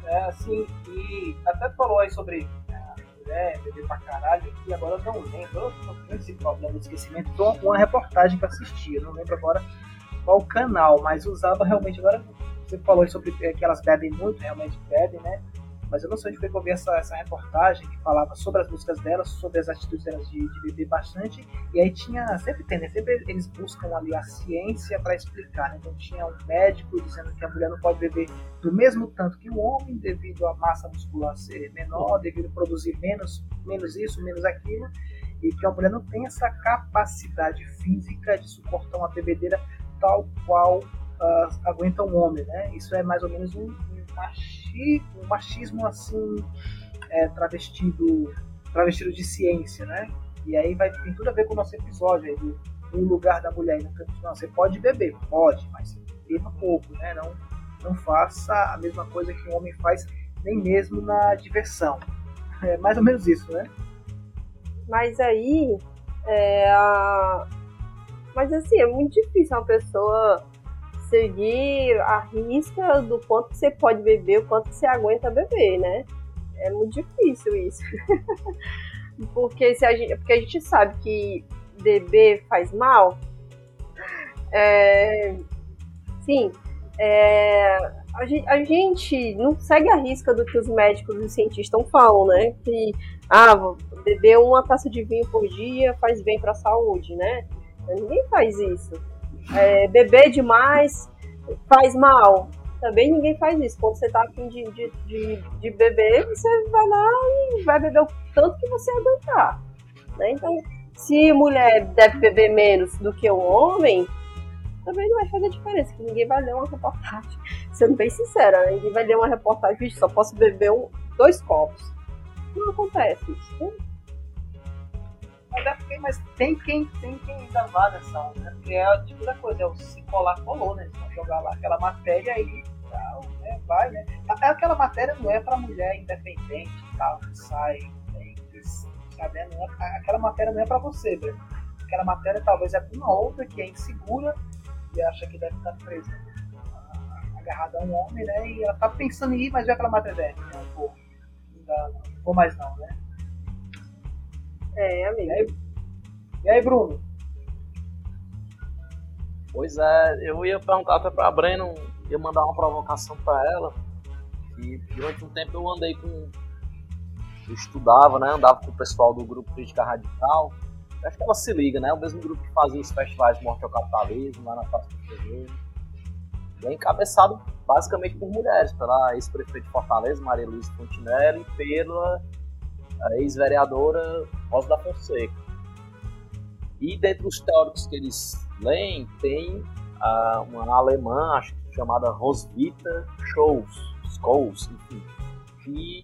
B: É, assim, e até falou aí sobre mulher, beber pra caralho, e agora eu não lembro, eu com esse problema de esquecimento, uma reportagem que eu não lembro agora qual canal, mas usava realmente, agora você falou sobre que elas bebem muito, realmente bebem, né? Mas eu não sei onde foi que eu vi essa, essa reportagem que falava sobre as músicas delas, sobre as atitudes delas de, de beber bastante, e aí tinha, sempre tem, né? Sempre eles buscam ali a ciência para explicar, né? Então tinha um médico dizendo que a mulher não pode beber do mesmo tanto que o homem, devido à massa muscular ser menor, devido a produzir menos, menos isso, menos aquilo, e que a mulher não tem essa capacidade física de suportar uma bebedeira tal qual uh, aguenta um homem, né? Isso é mais ou menos um, um machismo um machismo assim é, travestido, travestido de ciência, né? E aí vai tem tudo a ver com o nosso episódio aí do, do lugar da mulher. Não, você pode beber, pode, mas beba pouco, né? Não, não faça a mesma coisa que um homem faz, nem mesmo na diversão. É mais ou menos isso, né?
D: Mas aí, é, mas assim, é muito difícil uma pessoa seguir a risca do quanto você pode beber, o quanto você aguenta beber, né? É muito difícil isso. porque, se a gente, porque a gente sabe que beber faz mal. É, sim, é, a, gente, a, gente, não segue a risca do que os médicos e os cientistas falam, né? Que ah, beber uma taça de vinho por dia faz bem para a saúde, né? Ninguém faz isso é, beber demais faz mal. Também ninguém faz isso. Quando você tá afim de, de, de, de, beber, você vai lá e vai beber o tanto que você aguentar. Né? Então, se mulher deve beber menos do que o homem, também não vai fazer diferença, que ninguém vai ler uma reportagem. Sendo bem sincera, né? ninguém vai ler uma reportagem, só posso beber um, dois copos. Não acontece isso. Né?
B: Mas, é mas tem quem tem quem ainda nessa onda, né? Porque é o tipo da coisa, é o se colar, colou, né? Eles vão jogar lá aquela matéria aí tal, né? Vai, né? Até aquela matéria não é pra mulher independente tal, que sai, né? que, sabe? Não é, aquela matéria não é pra você, velho. Aquela matéria talvez é pra uma outra que é insegura e acha que deve estar presa agarrada a um homem, né? E ela tá pensando em ir, mas vê aquela matéria dela. Não vou, não, não vou mais não, né?
D: É, amigo.
B: E aí, e aí Bruno?
C: Pois é, eu ia perguntar até pra Breno, ia mandar uma provocação para ela. E durante um tempo eu andei com. Eu estudava, né? Andava com o pessoal do grupo Crítica Radical. Acho que ela se liga, né? O mesmo grupo que fazia os festivais Morte ao Capitalismo, lá na Praça do Fevereiro. E é encabeçado basicamente por mulheres, pela ex-prefeita de Fortaleza, Maria Luísa Fontinelli, e pela a ex-vereadora Rosa da Fonseca. E dentre os teóricos que eles leem, tem uh, uma alemã, acho que chamada Roswitha Scholz, Scholz, enfim, que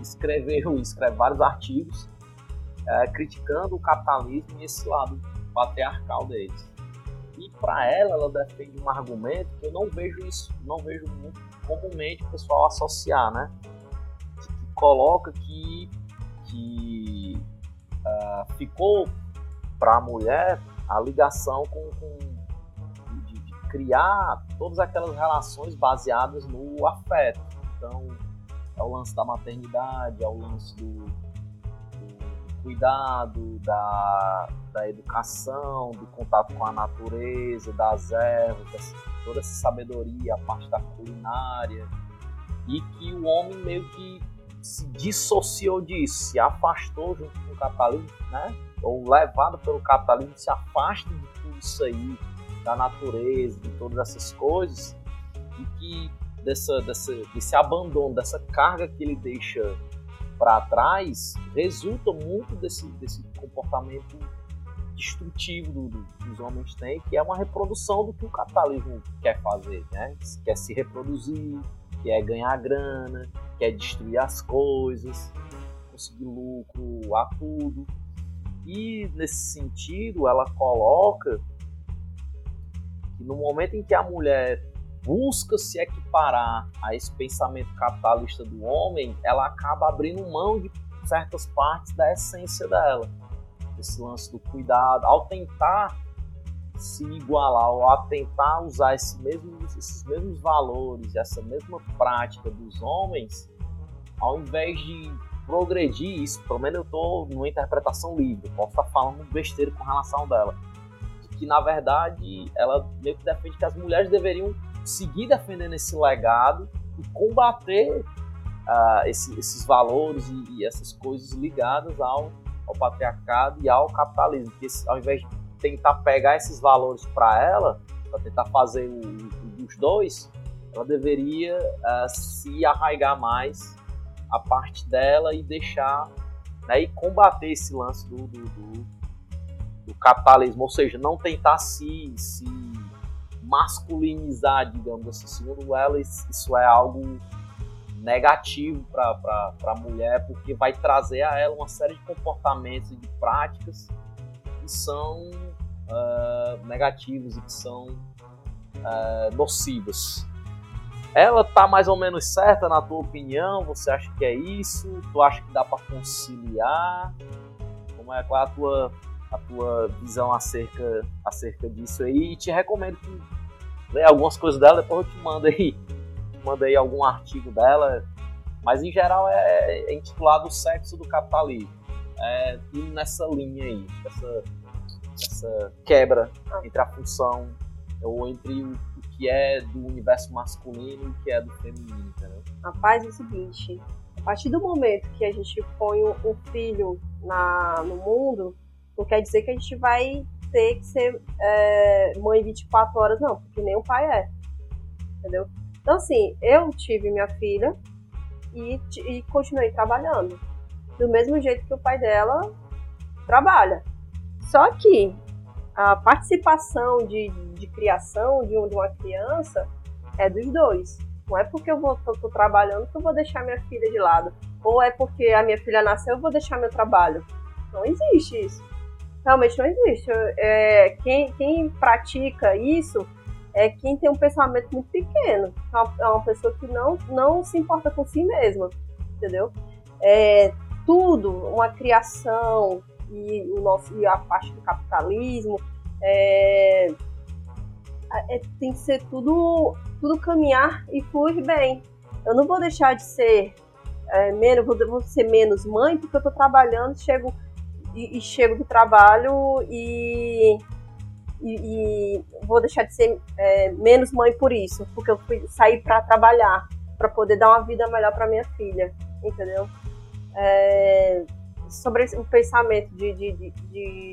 C: escreveu escreve vários artigos uh, criticando o capitalismo e esse lado patriarcal deles. E para ela, ela defende um argumento que eu não vejo isso, não vejo muito comumente o pessoal associar, né? Coloca que, que uh, ficou para a mulher a ligação com, com de, de, criar todas aquelas relações baseadas no afeto. Então, é o lance da maternidade, é o lance do, do cuidado, da, da educação, do contato com a natureza, das ervas, toda essa sabedoria, a parte da culinária, e que o homem meio que se dissociou disso, se afastou junto com o capitalismo, né? ou levado pelo capitalismo, se afasta de tudo isso aí, da natureza, de todas essas coisas, e que dessa, dessa, desse abandono, dessa carga que ele deixa para trás, resulta muito desse, desse comportamento destrutivo do, do, que os homens têm, que é uma reprodução do que o capitalismo quer fazer, né? Quer se reproduzir, quer ganhar grana, quer destruir as coisas, conseguir lucro a tudo. E nesse sentido, ela coloca que no momento em que a mulher busca se equiparar a esse pensamento capitalista do homem, ela acaba abrindo mão de certas partes da essência dela. Esse lance do cuidado, ao tentar se igualar ou a tentar usar esse mesmo, esses mesmos valores, essa mesma prática dos homens, ao invés de progredir isso, pelo menos eu estou numa interpretação livre, posso estar falando besteira com relação dela, de que na verdade ela meio que defende que as mulheres deveriam seguir defendendo esse legado e combater uh, esse, esses valores e, e, essas coisas ligadas ao, ao patriarcado e ao capitalismo, que esse, ao invés de tentar pegar esses valores para ela, para tentar fazer os dois, ela deveria uh, se arraigar mais a parte dela e deixar né, e combater esse lance do, do, do, do, capitalismo, ou seja, não tentar se, se masculinizar, digamos assim. Segundo ela, isso é algo negativo para a mulher, porque vai trazer a ela uma série de comportamentos e de práticas que são uh, negativos e que são uh. Ela tá mais ou menos certa na tua opinião? Você acha que é isso? Tu acha que dá para conciliar? Como é qual é a tua a tua visão acerca acerca disso aí? E te recomendo que leia algumas coisas dela, depois eu te mando aí, mando aí algum artigo dela. Mas em geral é, é intitulado O Sexo do Capitalismo. É nessa linha aí, essa, essa quebra entre a função ou entre o que é do universo masculino e o que é do feminino, entendeu?
D: Rapaz, é o seguinte, a partir do momento que a gente põe o filho na, no mundo, não quer dizer que a gente vai ter que ser é, mãe 24 horas, não, porque nem o pai é. Entendeu? Então, assim, eu tive minha filha e, e continuei trabalhando. Do mesmo jeito que o pai dela trabalha. Só que a participação de, de criação de, uma criança é dos dois. Não é porque eu tô, trabalhando que eu vou deixar minha filha de lado. Ou é porque a minha filha nasceu eu vou deixar meu trabalho. Não existe isso. Realmente não existe. É, quem, quem pratica isso é quem tem um pensamento muito pequeno. É uma, é uma pessoa que não, não se importa com si mesma. Entendeu? É, tudo, uma criação, e, o nosso, e a parte do capitalismo, é, é, tem que ser tudo, tudo caminhar e fluir bem. Eu não vou deixar de ser é, menos, vou, vou, ser menos mãe porque eu estou trabalhando, chego e, e, chego do trabalho e, e, e vou deixar de ser é, menos mãe por isso, porque eu fui sair para trabalhar, para poder dar uma vida melhor para minha filha, entendeu? É, sobre o pensamento de, de, de, de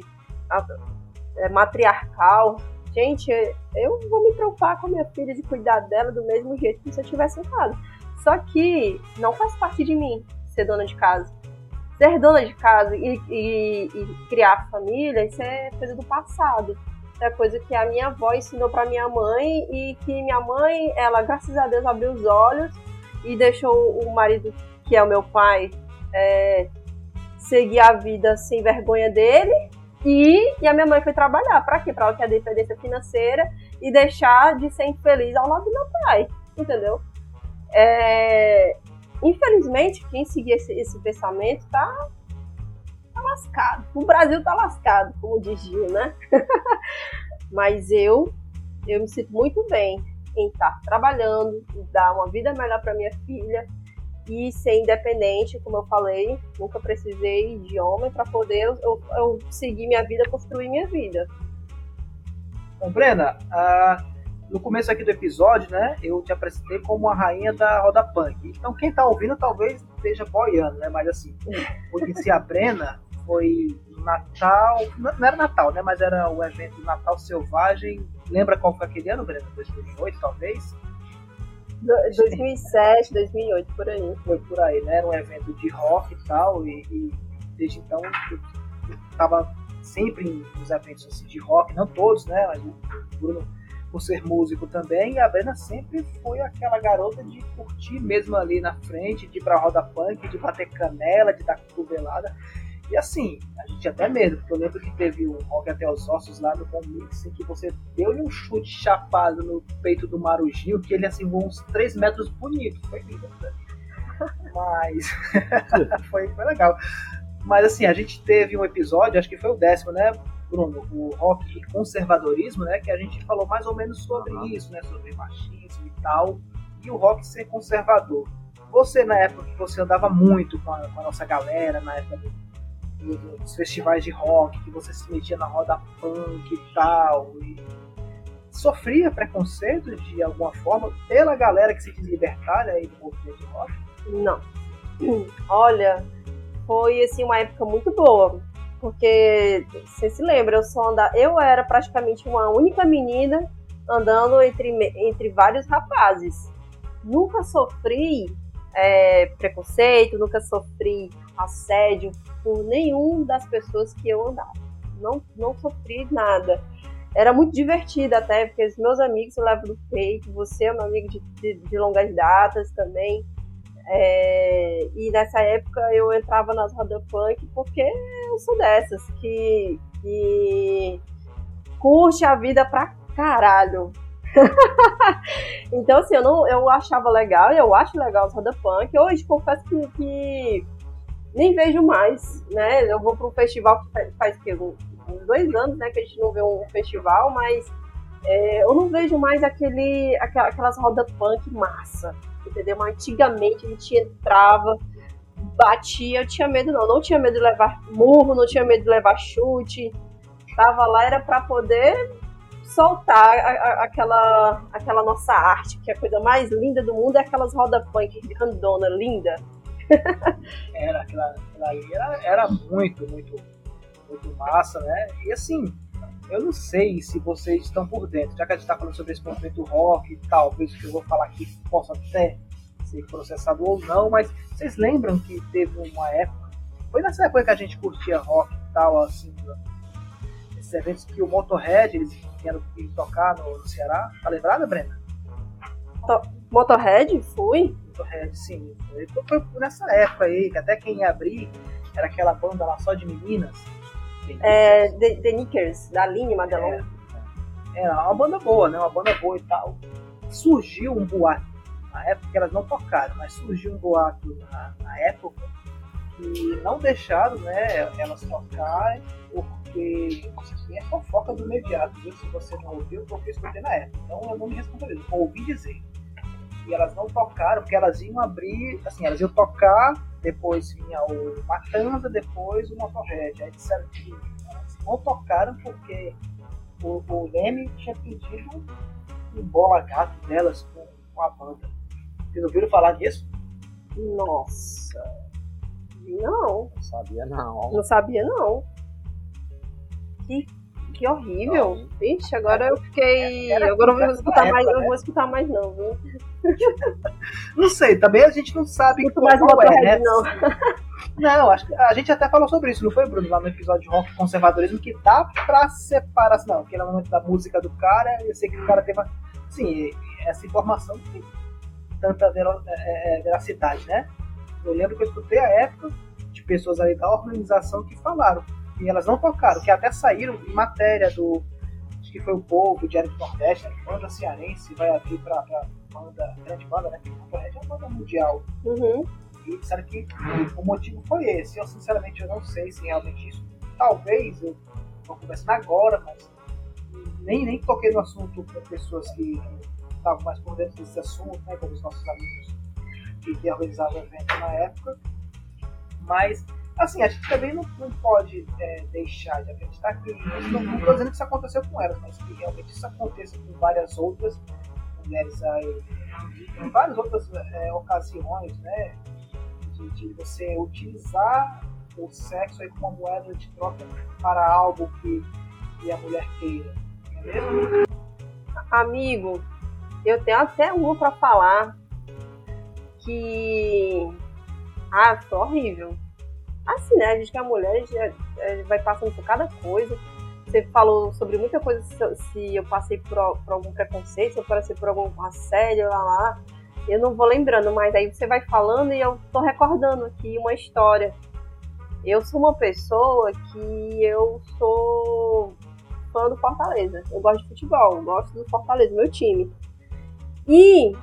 D: é, matriarcal. Gente, eu vou me preocupar com a minha filha de cuidar dela do mesmo jeito que se eu estivesse em casa. Só que não faz parte de mim ser dona de casa. Ser dona de casa e, e, e criar família, isso é coisa do passado. É coisa que a minha avó ensinou para minha mãe e que minha mãe, ela, graças a Deus, abriu os olhos e deixou o marido, que é o meu pai, é, seguir a vida sem vergonha dele E, e a minha mãe foi trabalhar. Pra quê? Pra ela ter a dependência financeira e deixar de ser infeliz ao lado do meu pai. Entendeu? É, infelizmente, quem seguir esse, esse pensamento tá, tá lascado. O Brasil tá lascado, como diz Gil, né? Mas eu, eu me sinto muito bem em estar trabalhando, dar uma vida melhor para minha filha e ser independente, como eu falei, nunca precisei de homem para poder eu, eu, seguir minha vida, construir minha vida.
B: Então, Brena, uh, no começo aqui do episódio, né, eu te apresentei como a rainha da roda punk. Então, quem tá ouvindo talvez esteja boiando, né, mas assim, conheci a Brena foi Natal, não era Natal, né, mas era o evento Natal Selvagem. Lembra qual foi aquele ano, Brena? 2008, talvez?
D: 2007, 2008, por aí.
B: Foi por aí, né? Era um evento de rock e tal, e, e desde então eu, eu tava sempre nos eventos assim, de rock, não todos, né? Mas o Bruno, por ser músico também, e a Brena sempre foi aquela garota de curtir mesmo ali na frente, de ir pra roda punk, de bater canela, de dar cotovelada. E assim, a gente até medo, porque eu lembro que teve um rock até os ossos lá no Comix, em que você deu-lhe um chute chapado no peito do Marujinho, que ele assim voou uns 3 metros bonito. Foi lindo, né? Mas foi, foi legal. Mas assim, a gente teve um episódio, acho que foi o décimo, né, Bruno? O rock e conservadorismo, né? Que a gente falou mais ou menos sobre uhum. isso, né? Sobre machismo e tal. E o rock ser conservador. Você, na época que você andava muito com a, com a nossa galera, na época do dos festivais de rock, que você se metia na roda punk e tal, e sofria preconceito de alguma forma pela galera que se diz libertária aí do movimento de rock?
D: Não. Olha, foi assim uma época muito boa, porque você se lembra, eu só andava, eu era praticamente uma única menina andando entre, entre vários rapazes. Nunca sofri é, preconceito, nunca sofri assédio por nenhum das pessoas que eu andava. Não, não sofri nada. Era muito divertido até, porque os meus amigos eu levo no peito, você é meu amigo de, de, de longas datas também. É, e nessa época eu entrava nas rodas punk porque eu sou dessas, que, que curte a vida pra caralho. então, assim, eu, não, eu achava legal, eu acho legal os roda punk. Hoje, confesso que, que nem vejo mais, né? Eu vou para um festival que faz, que, uns dois anos, né, que a gente não vê um festival, mas é, eu não vejo mais aquele, aquelas roda punk massa, entendeu? Mas antigamente a gente entrava, batia, eu tinha medo não, não tinha medo de levar murro, não tinha medo de levar chute, tava lá era para poder soltar a, a, aquela, aquela nossa arte, que é a coisa mais linda do mundo é aquelas roda punk grandona, linda,
B: era, aquela, aquela ali era, era muito, muito, muito massa, né? E assim, eu não sei se vocês estão por dentro, já que a gente está falando sobre esse movimento rock, talvez o que eu vou falar aqui possa até ser processado ou não, mas vocês lembram que teve uma época, foi nessa época que a gente curtia rock e tal, assim, esses eventos que o Motorhead, eles vieram tocar no Ceará, tá lembrada, Brenda?
D: Motorhead? Fui.
B: Sim. Foi nessa época aí, que até quem ia abrir era aquela banda lá só de meninas.
D: É, The, The Nickers, da Aline Madelon. É,
B: é, era uma banda boa, né? Uma banda boa e tal. Surgiu um boato, na época elas não tocaram, mas surgiu um boato na, na época que não deixaram né, elas tocarem porque é fofoca do imediato, viu? Se você não ouviu, porque eu escutei na época. Então eu não me respondo ouvi dizer e elas não tocaram, porque elas iam abrir, assim, elas iam tocar, depois vinha o Matanza, depois o Motorhead. Aí disseram que elas não tocaram porque o, o Leme tinha pedido um bola gato delas com, com a banda. Vocês ouviram falar disso?
D: Nossa. Não.
C: Não sabia não.
D: Não sabia não. Que que horrível. Não. Vixe, agora eu fiquei. Era agora eu vou escutar mais, época, né? vou escutar mais não, viu?
B: Não sei, também a gente não sabe
D: Muito qual, mais qual é, né? Não.
B: não, acho que a gente até falou sobre isso, não foi, Bruno? Lá no episódio de rock conservadorismo, que dá pra separar, assim, não, aquele é momento da música do cara, eu sei que o cara teve. Sim, essa informação tem tanta é, é, veracidade, né? Eu lembro que eu escutei a época de pessoas ali da organização que falaram E elas não tocaram, que até saíram em matéria do. Acho que foi o povo, o Diário do Nordeste, né? banda cearense, vai abrir pra banda, grande banda, né? Que é uma banda mundial.
D: Uhum.
B: E disseram que o motivo foi esse. Eu, sinceramente, eu não sei se realmente isso. Talvez, eu estou conversando agora, mas nem, nem toquei no assunto com pessoas que estavam mais por dentro desse assunto, né? Como os nossos amigos que, que organizavam o evento na época. Mas, assim, a gente também não, não pode é, deixar de acreditar que. Não estou dizendo que isso aconteceu com elas, mas que realmente isso aconteça com várias outras em várias outras é, ocasiões, né? De, de, você utilizar o sexo aí como uma moeda de troca para algo que, que a mulher queira. Não é mesmo?
D: Amigo, eu tenho até um para falar que. Ah, foi horrível. Assim, né? A gente que a mulher já, já vai passando por cada coisa. Você falou sobre muita coisa, se, eu passei por, por, algum preconceito, se eu passei por algum assédio lá lá. Eu não vou lembrando, mas aí você vai falando e eu tô recordando aqui uma história. Eu sou uma pessoa que eu sou fã do Fortaleza. Eu gosto de futebol, gosto do Fortaleza, meu time. E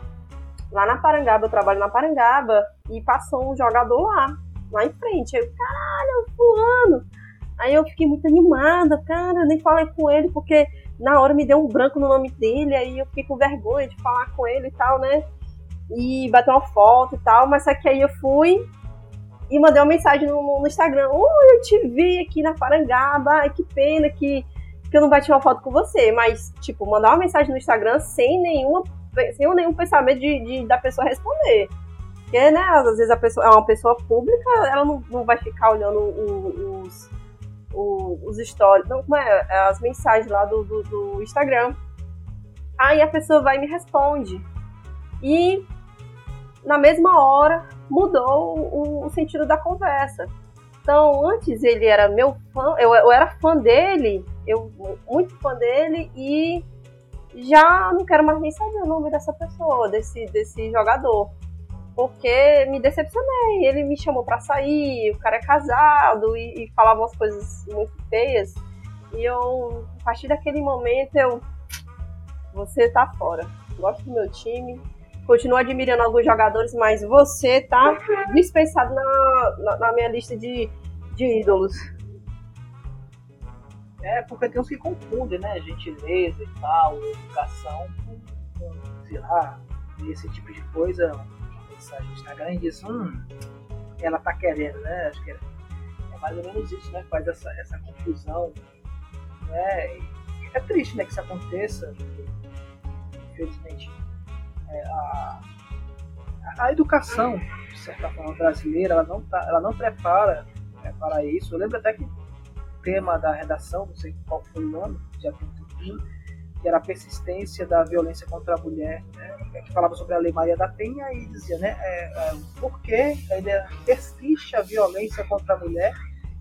D: lá na Parangaba, eu trabalho na Parangaba, e passou um jogador lá, lá em frente. Eu, caralho, fulano. Aí eu fiquei muito animada, cara, nem falei com ele, porque na hora me deu um branco no nome dele, aí eu fiquei com vergonha de falar com ele e tal, né? E bater uma foto e tal, mas só que aí eu fui e mandei uma mensagem no, no Instagram. Oh, eu te vi aqui na Parangaba, ai que pena que, que eu não bati uma foto com você. Mas, tipo, mandar uma mensagem no Instagram sem nenhuma sem nenhum pensamento de, de, da pessoa responder. Porque, né, às vezes a pessoa é uma pessoa pública, ela não, não vai ficar olhando os, os stories, não, como é, é, as mensagens lá do, do, do Instagram. Aí a pessoa vai e me responde. E na mesma hora mudou o, o, sentido da conversa. Então, antes ele era meu fã, eu, eu era fã dele, eu muito fã dele, e já não quero mais nem saber o nome dessa pessoa, desse, desse jogador. Porque me decepcionei. Ele me chamou para sair, o cara é casado e, e falava umas coisas muito feias. E eu, a partir daquele momento, eu. Você tá fora. Gosto do meu time. Continuo admirando alguns jogadores, mas você tá dispensado na, na, na minha lista de, de ídolos.
B: É, porque tem uns que confundem, né? Gentileza e tal, educação com, com sei lá, esse tipo de coisa. Mensagem no Instagram e diz, hum, ela tá querendo, né? Acho que é, é mais ou menos isso, né? Faz essa, essa confusão. Né? É triste, né, que isso aconteça. Infelizmente. É, a, a educação, de certa forma, brasileira, ela não, tá, ela não prepara é, para isso. Eu lembro até que tema da redação, não sei qual foi o nome, já tem um tempinho, que era a persistência da violência contra a mulher, né, que falava sobre a Lei Maria da Penha e dizia, né, é, é, por que ainda persiste a violência contra a mulher?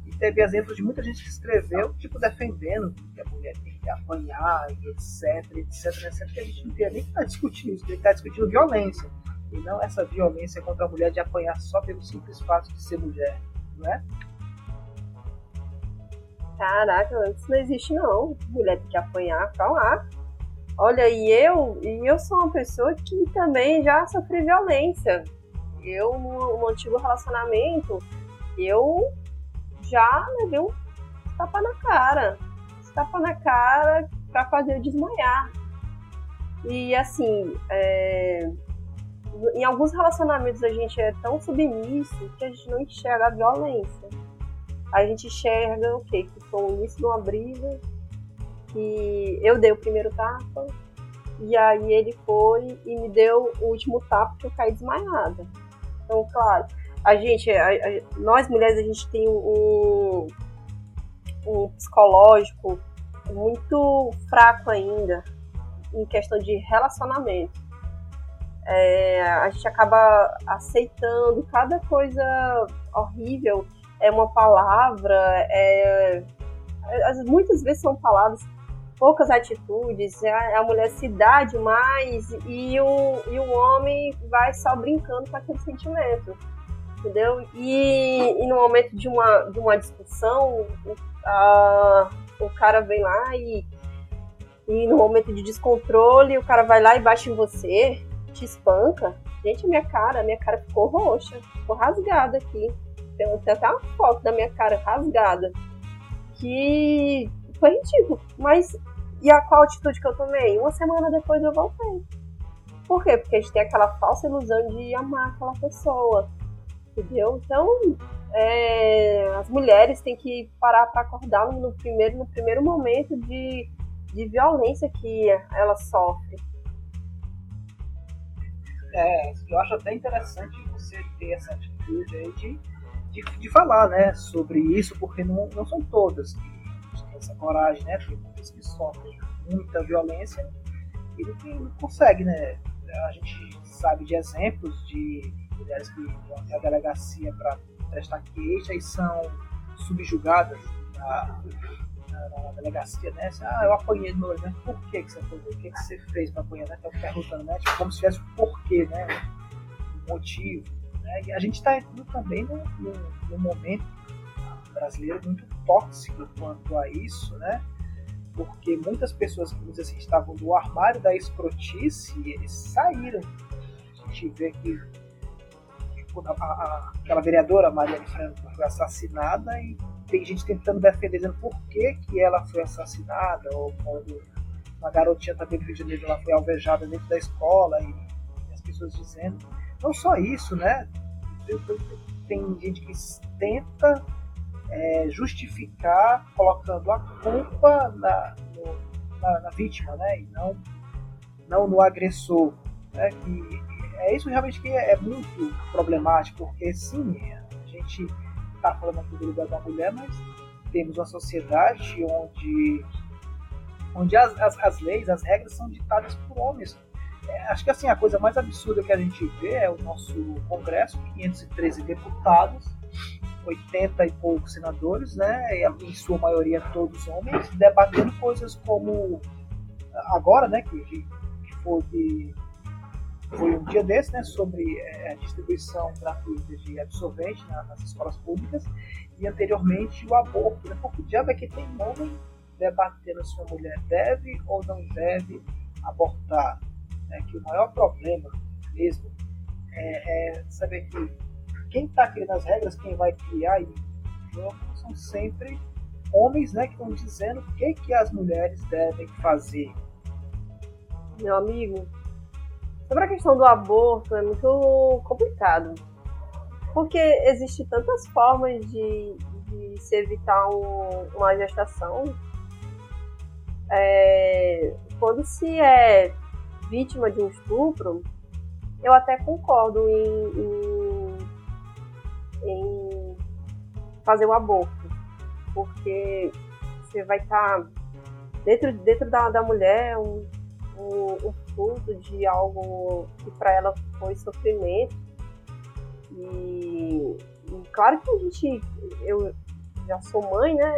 B: E teve exemplos de muita gente que escreveu, tipo, defendendo que a mulher tem que apanhar, e etc, etc, etc, que a gente não tem nem que estar tá discutindo isso, que está discutindo violência, e não essa violência contra a mulher de apanhar só pelo simples fato de ser mulher, não é?
D: Caraca, isso não existe não. Mulher tem que apanhar, calma. Olha, e eu, e eu sou uma pessoa que também já sofri violência. Eu, no, no antigo relacionamento, eu já levei um tapa na cara. Tapa na cara pra fazer eu desmaiar. E assim, é... em alguns relacionamentos a gente é tão submisso que a gente não enxerga a violência a gente enxerga o quê? Que foi o início de uma briga, que eu dei o primeiro tapa, e aí ele foi e me deu o último tapa que eu caí desmaiada. Então, claro, a gente, a, a, nós mulheres, a gente tem um, um psicológico muito fraco ainda em questão de relacionamento. É, a gente acaba aceitando cada coisa horrível é uma palavra, é, muitas vezes são palavras, poucas atitudes, a, a mulher se dá demais e o, e o homem vai só brincando com aquele sentimento. entendeu? E, e no momento de uma, de uma discussão, a, o cara vem lá e, e no momento de descontrole, o cara vai lá e bate em você, te espanca. Gente, minha cara, minha cara ficou roxa, ficou rasgada aqui. Tem, até uma foto da minha cara rasgada. Que foi ridículo. Mas e a qual atitude que eu tomei? Uma semana depois eu voltei. Por quê? Porque a gente tem aquela falsa ilusão de amar aquela pessoa. Entendeu? Então, é, as mulheres têm que parar para acordar no primeiro, no primeiro momento de, de violência que elas sofrem.
B: É, eu acho até interessante você ter essa atitude aí de, de, de falar né, sobre isso, porque não, não são todas que têm essa coragem, né? Tem muitas que sofrem muita violência e não, não consegue, né? A gente sabe de exemplos de mulheres que vão até a delegacia para prestar queixa e são subjugadas na, na, na, delegacia, né? Assim, ah, eu apanhei no né? Por que, que você foi? O que, que você fez para apanhar? Né? Estão perguntando, né? Tipo, como se tivesse um porquê, né? Um motivo. Né? E a gente está entrando também num, num, momento brasileiro muito tóxico quanto a isso, né? porque muitas pessoas que assim, estavam no armário da escrotice, eles saíram. A gente vê que a, a, aquela vereadora Mariane Franco foi assassinada e tem gente tentando defender, dizendo por que, que ela foi assassinada, ou quando uma garotinha também do Rio de Janeiro ela foi alvejada dentro da escola e, e as pessoas dizendo. Não só isso, né? Tem gente que tenta é, justificar colocando a culpa na, no, na, na, vítima, né? E não, não no agressor. Né? Que é isso realmente que é, é muito problemático, porque sim, a gente está falando aqui do lugar da mulher, mas temos uma sociedade onde, onde as, as, as leis, as regras são ditadas por homens. É, acho que assim, a coisa mais absurda que a gente vê é o nosso Congresso, 513 deputados, 80 e poucos senadores, né, em sua maioria todos homens, debatendo coisas como agora, né, que, que foi, que foi um dia desse, né, sobre é, a distribuição gratuita de absorvente né, nas escolas públicas e anteriormente o aborto, né, porque o diabo é que tem homem debatendo se uma mulher deve ou não deve abortar, né, que o maior problema mesmo é, é saber que quem está criando as regras, quem vai criar e são sempre homens né, que estão dizendo o que, que as mulheres devem fazer.
D: Meu amigo, sobre a questão do aborto é muito complicado. Porque existe tantas formas de, de se evitar um, uma gestação. É, quando se é vítima de um estupro, eu até concordo em, em em fazer o aborto, porque você vai estar tá dentro, dentro da, da mulher um, um, um fruto de algo que para ela foi sofrimento. E, e, claro que a gente, eu já sou mãe, né?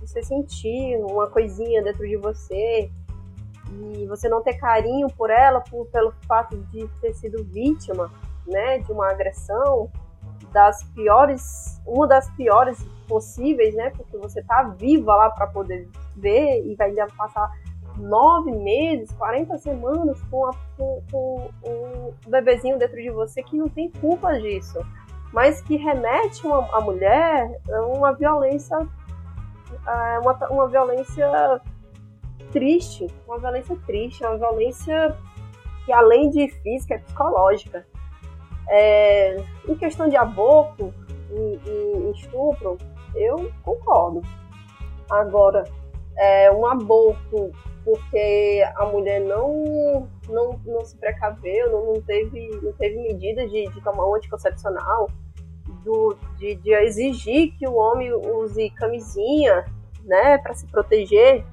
D: Você sentir uma coisinha dentro de você e você não ter carinho por ela por, pelo fato de ter sido vítima, né, de uma agressão, das piores, uma das piores possíveis, né? Porque você tá viva lá para poder ver e vai ainda passar nove meses, 40 semanas com, a, com, com um bebezinho dentro de você que não tem culpa disso, mas que remete uma, a mulher a uma violência, uma, uma violência triste, uma violência triste, uma violência que além de física é psicológica. É, em questão de aborto e, e, estupro, eu concordo. Agora, é, um aborto porque a mulher não, não, não se precaveu, não, não, teve, não teve medida de, de tomar um anticoncepcional, do, de, de exigir que o homem use camisinha né, para se proteger,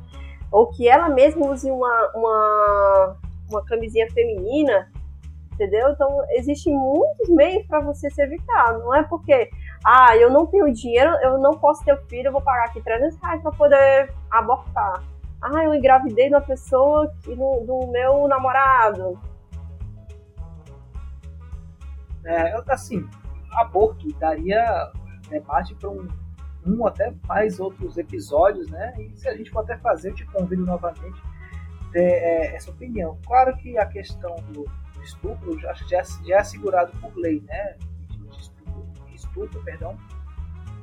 D: ou que ela mesma use uma, uma, uma camisinha feminina entendeu? Então, existem muitos meios para você se evitar. Não é porque, ah, eu não tenho dinheiro, eu não posso ter filho, eu vou pagar aqui 300 reais para poder abortar. Ah, eu engravidei de uma pessoa do, do meu namorado.
B: É, assim, aborto. Daria debate para um, um até mais outros episódios, né? E se a gente for até fazer, eu te convido novamente ter é, essa opinião. Claro que a questão do estupro já, já, já é assegurado por lei, né? Estupro, estupro, perdão,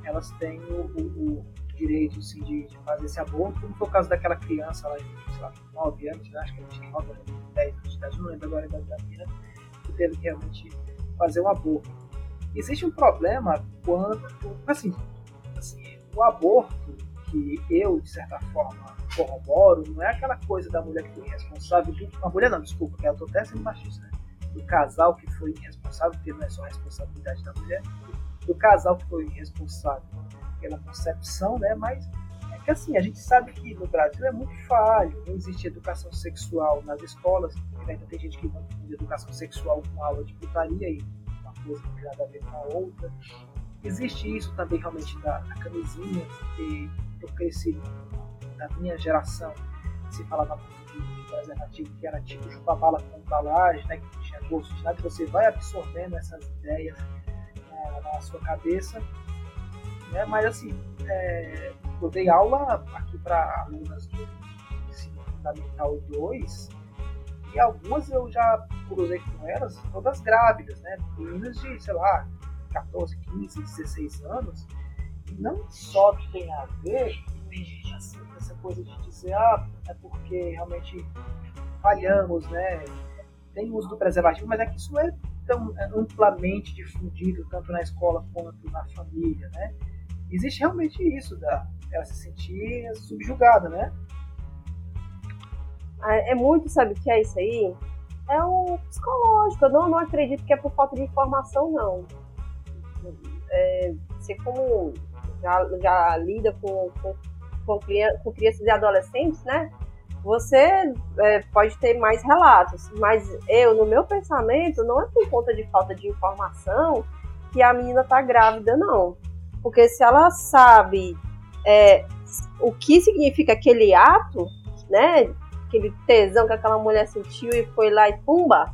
B: elas têm o, o, o direito assim, de, de, fazer esse aborto, como foi o caso daquela criança lá de, sei lá, 9 anos, né? acho que ela tinha 9 anos, 10 anos de idade, não lembro agora da menina, que teve que realmente fazer um aborto. Existe um problema quando, assim, o aborto que eu, de certa forma, corroboro, não é aquela coisa da mulher que foi responsável, a mulher não, desculpa, que eu tô até sendo machista, né? do casal que foi responsável, porque não é só responsabilidade da mulher, do casal que foi responsável pela concepção, né? Mas é que assim, a gente sabe que no Brasil é muito falho, não existe educação sexual nas escolas, ainda tem gente que tem educação sexual com aula de putaria e uma coisa tem nada a ver com a outra. Existe isso também realmente da, da camisinha, que eu cresci da minha geração, se falava muito de, preservativo, que era tipo chupa-bala com embalagem, né, que tinha gosto de nada, você vai absorvendo essas ideias né, na sua cabeça né? Mas assim, é, eu dei aula aqui para alunas do ensino fundamental 2 e algumas eu já cruzei com elas, todas grávidas, né? Meninas de, sei lá, 14, 15, 16 anos. Não só tem a ver com assim, essa coisa de dizer, ah, é porque realmente falhamos, né? Tem uso do preservativo, mas é que isso é tão amplamente difundido tanto na escola quanto na família, né? existe realmente isso, da ela se sentir subjugada, né?
D: Ah, é muito, sabe o que é isso aí? É o psicológico. Eu não, não acredito que é por falta de informação, não. É, você como já, já lida com, com, com, com crianças e adolescentes, né? Você é, pode ter mais relatos, mas eu, no meu pensamento, não é por conta de falta de informação que a menina tá grávida, não. Porque se ela sabe é, o que significa aquele ato, né? Aquele tesão que aquela mulher sentiu e foi lá e pumba.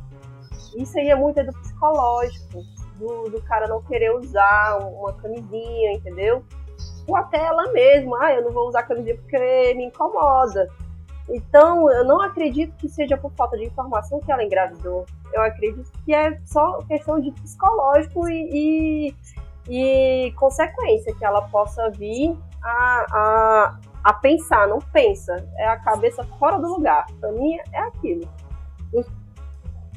D: Isso aí é muito do psicológico, do, do cara não querer usar uma camisinha, entendeu? Ou até ela mesma, ah, eu não vou usar camisinha porque me incomoda. Então, eu não acredito que seja por falta de informação que ela engravidou. Eu acredito que é só questão de psicológico e, e e consequência que ela possa vir a, a, a pensar, não pensa, é a cabeça fora do lugar. Para mim é aquilo.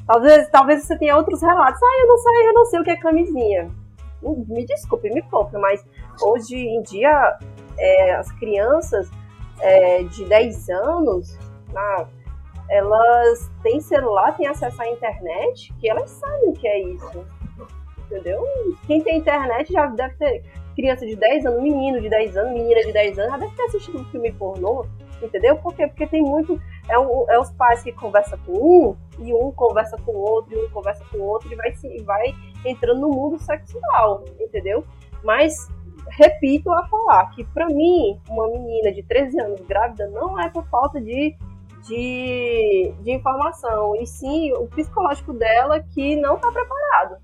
D: Talvez, talvez você tenha outros relatos. Ah, eu não sei, eu não sei o que é camisinha. Hum, me desculpe, me poupe, mas hoje em dia é, as crianças é, de 10 anos, ah, elas têm celular, têm acesso à internet, que elas sabem o que é isso entendeu? Quem tem internet já deve ter criança de 10 anos, menino de 10 anos, menina de 10 anos, já deve ter assistido um filme pornô, entendeu? Por quê? Porque tem muito. É, um, é os pais que conversam com um, e um conversa com o outro, e um conversa com o outro, e vai, se, vai entrando no mundo sexual, entendeu? Mas repito a falar que para mim, uma menina de 13 anos grávida não é por falta de, de, de informação, e sim o psicológico dela que não está preparado.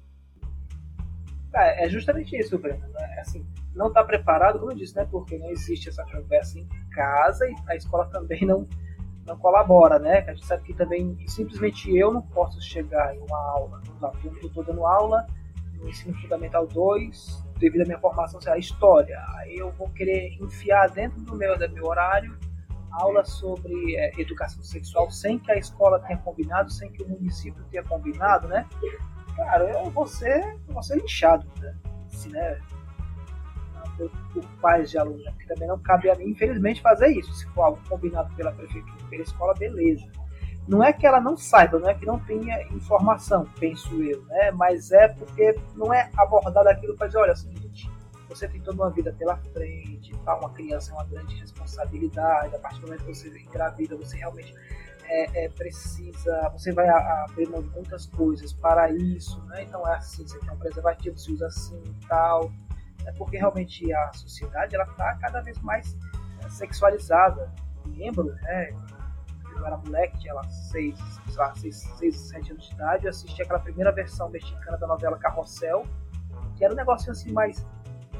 B: É, é justamente isso, Breno. Né? Assim, não está preparado, como eu disse, né? Porque não existe essa conversa em casa e a escola também não, não colabora, né? A gente sabe que também simplesmente eu não posso chegar em uma aula, eu estou dando aula no ensino fundamental 2, devido à minha formação, sei lá, história. Aí eu vou querer enfiar dentro do meu, do meu horário aula sobre é, educação sexual sem que a escola tenha combinado, sem que o município tenha combinado, né? cara, eu vou ser, vou ser linchado, né? Assim, né? Por, pais de alunos, né? porque também não cabe a mim, infelizmente, fazer isso. Se for algo combinado pela prefeitura, pela escola, beleza. Não é que ela não saiba, não é que não tenha informação, penso eu, né? Mas é porque não é abordado aquilo para dizer, olha, é seguinte, você tem toda uma vida pela frente, tá? uma criança é uma grande responsabilidade, a partir do momento que você engravida, você realmente é, é, precisa, você vai abrir muitas coisas para isso, né? Então é assim, você tem um preservativo, se usa assim e tal. É porque realmente a sociedade ela está cada vez mais é, sexualizada. lembro, né? Eu era moleque, tinha lá 6, sei lá, 6, 6, 7 anos de idade, eu assisti aquela primeira versão mexicana da novela Carrossel, que era um negócio assim mais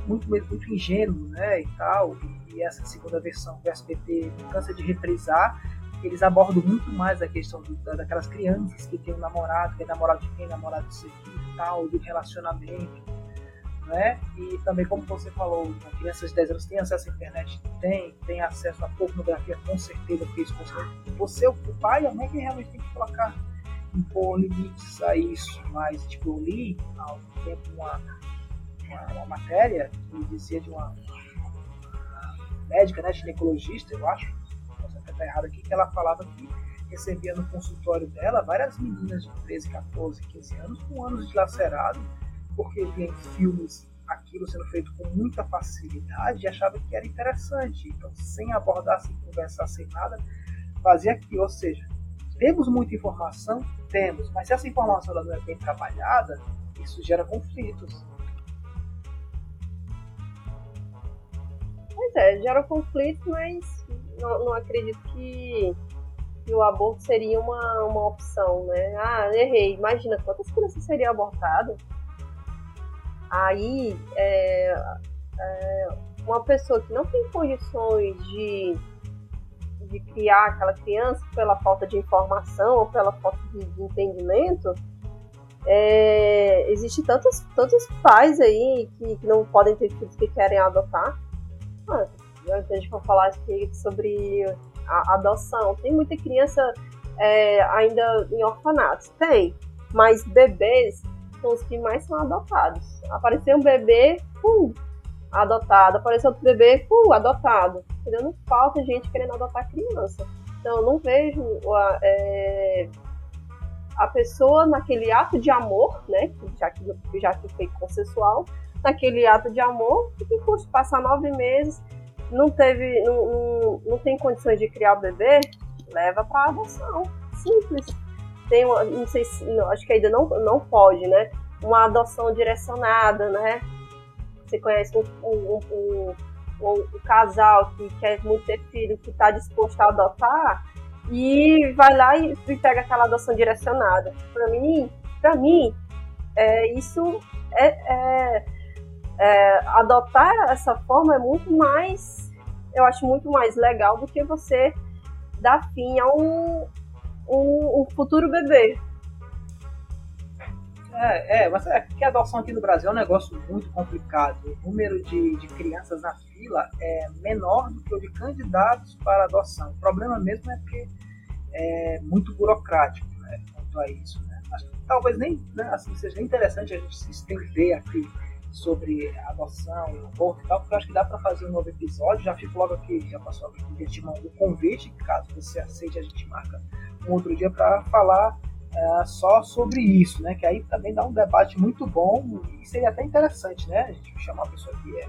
B: muito, muito ingênuo, né, e tal, e, essa segunda versão do SBT cansa de reprisar, eles abordam muito mais a questão do, daquelas crianças que tem um namorado, que é namorado de quem, namorado de e tal, do relacionamento, né? E também, como você falou, crianças de 10 anos têm acesso à internet? Tem, tem acesso à pornografia, com certeza, porque isso você, o pai e a mãe, que realmente tem que colocar, impor limites a isso. Mas, tipo, eu li há algum tempo uma, uma, uma matéria que dizia de uma, uma médica, né, ginecologista, eu acho, posso até estar errado aqui, que ela falava que recebia no consultório dela várias meninas de 13, 14, 15 anos com anos dilacerados porque via em filmes aquilo sendo feito com muita facilidade e achava que era interessante. Então, sem abordar, sem conversar, sem nada, fazia aquilo. Ou seja, temos muita informação? Temos, mas se essa informação não é bem trabalhada, isso gera conflitos.
D: Pois é, gera conflito, mas não, não acredito que, que, o aborto seria uma, uma opção, né? Ah, errei. Imagina quantas crianças seriam abortadas? Aí, é, é, uma pessoa que não tem condições de, de criar aquela criança pela falta de informação ou pela falta de, de entendimento, é, existe tantos, tantos pais aí que, que, não podem ter filhos que querem adotar. Ah, a gente vai falar sobre a adoção. Tem muita criança é, ainda em orfanatos? Tem. Mas bebês são os que mais são adotados. Apareceu um bebê, pum, adotado. Apareceu outro bebê, pum, adotado. Entendeu? Não falta gente querendo adotar criança. Então, eu não vejo é, a pessoa naquele ato de amor, né? Já que, já que foi consensual, naquele ato de amor, que custa passar nove meses, não teve, não, não, não tem condições de criar o bebê, leva para adoção. Simples tem uma, não sei se, não, acho que ainda não, não pode, né? Uma adoção direcionada, né? Você conhece um, um, um, um, casal que quer muito ter filho, que está disposto a adotar e vai lá e, e pega aquela adoção direcionada. Para mim, para mim, é, isso é, é, é, adotar essa forma é muito mais, eu acho muito mais legal do que você dar fim a um, um, um futuro bebê.
B: É, é, mas é que a adoção aqui no Brasil é um negócio muito complicado. O número de, de crianças na fila é menor do que o de candidatos para adoção. O problema mesmo é que é muito burocrático né, quanto a isso. Né? Talvez nem né, assim, seja interessante a gente se estender aqui sobre adoção aborto e tal, porque eu acho que dá para fazer um novo episódio. Já fico logo aqui, já passou aqui de mão o convite, caso você aceite, a gente marca um outro dia para falar é, só sobre isso, né? Que aí também dá um debate muito bom e seria até interessante, né? A gente chamar uma pessoa que é,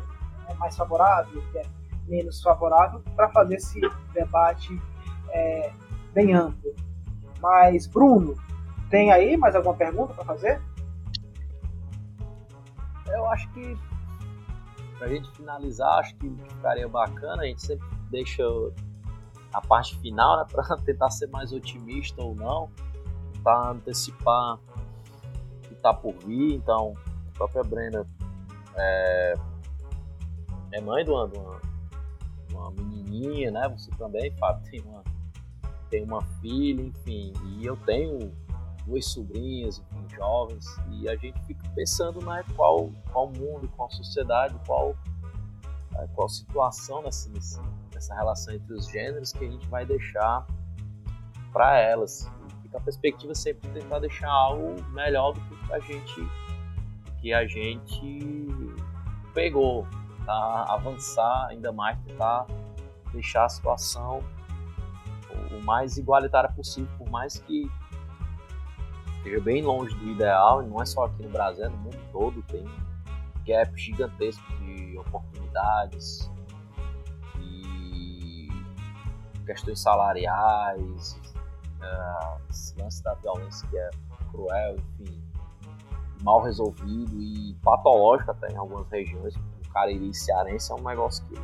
B: é mais favorável, que é menos favorável, para fazer esse debate é, bem amplo. Mas, Bruno, tem aí mais alguma pergunta para fazer?
C: Eu acho que, para a gente finalizar, acho que ficaria bacana, a gente sempre deixa a parte final, né, para tentar ser mais otimista ou não, para antecipar o que está por vir. Então, a própria Brenda é, é mãe de uma, uma, uma, menininha, né? Você também, Fábio, tem uma, tem uma filha, enfim, e eu tenho duas sobrinhas, enfim, jovens, e a gente fica pensando né, qual, qual mundo, qual sociedade, qual, é, qual situação nessa, nessa relação entre os gêneros que a gente vai deixar para elas. Fica a perspectiva sempre de tentar deixar algo melhor do que a gente que a gente pegou, tá? avançar ainda mais, tentar deixar a situação o mais igualitária possível, por mais que esteja bem longe do ideal, e não é só aqui no Brasil, é no mundo todo tem gap gigantesco de oportunidades e questões salariais, uh, esse lance da violência que é cruel, enfim, mal resolvido e patológico até em algumas regiões. O Cariri cearense é um negócio que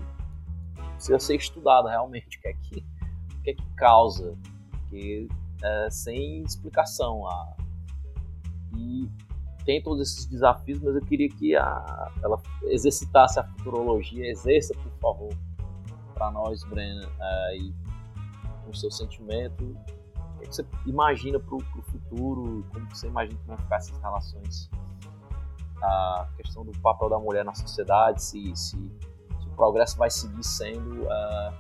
C: precisa ser estudado realmente, o que é que, o que, é que causa, porque é, sem explicação. A, e tem todos esses desafios, mas eu queria que a, ela exercitasse a futurologia, exerça, por favor, para nós, Brena, aí, o seu sentimento. O que, você imagina para o futuro? Como você imagina que vão ficar essas relações? A questão do papel da mulher na sociedade, se, se, se o progresso vai seguir sendo uh,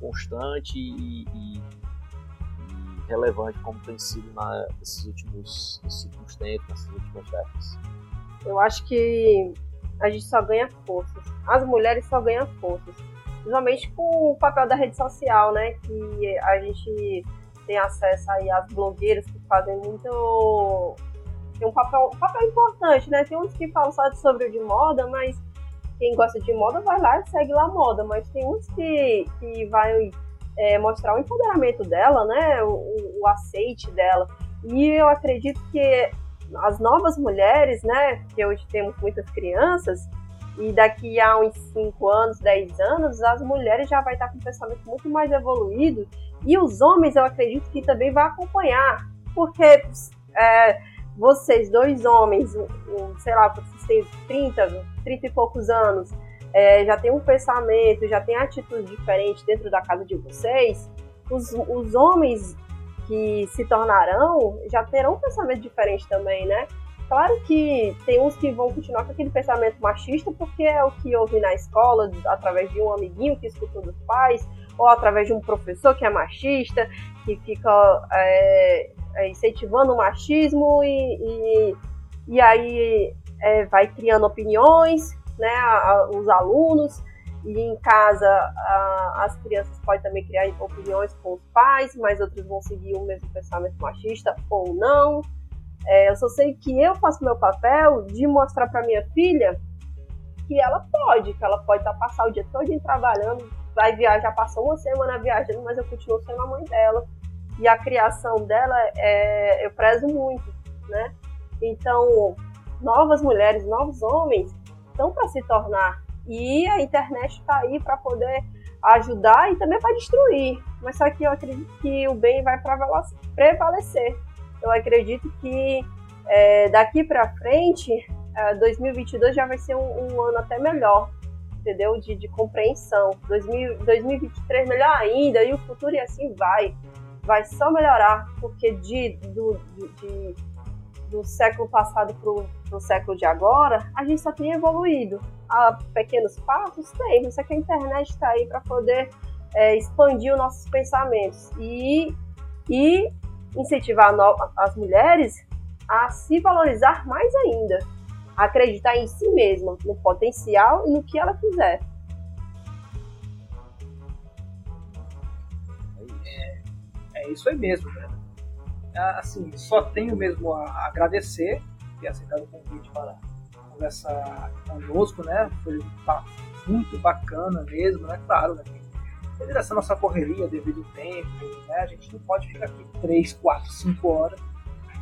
C: constante e, e, relevante como tem sido na, nesses, últimos, nesses últimos tempos, nessas últimas décadas.
D: Eu acho que a gente só ganha forças. As mulheres só ganham forças principalmente com o papel da rede social, né? Que a gente tem acesso aí às blogueiras que fazem muito. Tem um papel, um papel importante, né? Tem uns que falam só sobre o de moda, mas quem gosta de moda vai lá e segue lá a moda, mas tem uns que, que vai é, mostrar o empoderamento dela, né? O, o aceite dela. E eu acredito que as novas mulheres, né? Que hoje temos muitas crianças, e daqui a uns 5 anos, 10 anos, as mulheres já vai estar com um pensamento muito mais evoluído e os homens eu acredito que também vai acompanhar, porque é, vocês, dois homens, sei lá, vocês têm 30, 30 e poucos anos, é, já tem um pensamento, já tem atitude diferente dentro da casa de vocês, os, os homens que se tornarão já terão um pensamento diferente também, né? Claro que tem uns que vão continuar com aquele pensamento machista porque é o que ouvi na escola, através de um amiguinho que escutou dos pais, ou através de um professor que é machista, que fica é, é, incentivando o machismo e, e, e aí é, vai criando opiniões, né, a, os alunos, e em casa a, as crianças podem também criar opiniões com os pais, mas outros vão seguir o mesmo pensamento machista ou não. É, eu só sei que eu faço meu papel de mostrar para minha filha que ela pode, que ela pode estar tá, passar o dia todo trabalhando, vai viajar, passou uma semana viajando, mas eu continuo sendo a mãe dela. E a criação dela é, eu prezo muito, né? Então, novas mulheres, novos homens estão para se tornar. E a internet está aí para poder ajudar e também para destruir. Mas só que eu acredito que o bem vai prevalecer eu acredito que é, daqui para frente, é, 2022 já vai ser um, um, ano até melhor, entendeu? De, de compreensão. 2000, 2023 melhor ainda, e o futuro e assim vai. Vai só melhorar, porque de, do, de, do século passado para o século de agora, a gente só tem evoluído. A pequenos passos tem, só que a internet está aí para poder é, expandir os nossos pensamentos. E, e incentivar as mulheres a se valorizar mais ainda, a acreditar em si mesma, no potencial e no que ela quiser.
B: É, é isso aí mesmo, né? Assim, só tenho mesmo a agradecer ter aceitado o convite para conversar conosco, né? Foi muito bacana mesmo, né? Claro, né? devido a essa nossa correria, devido ao tempo, né, a gente não pode ficar aqui 3, 4, 5 horas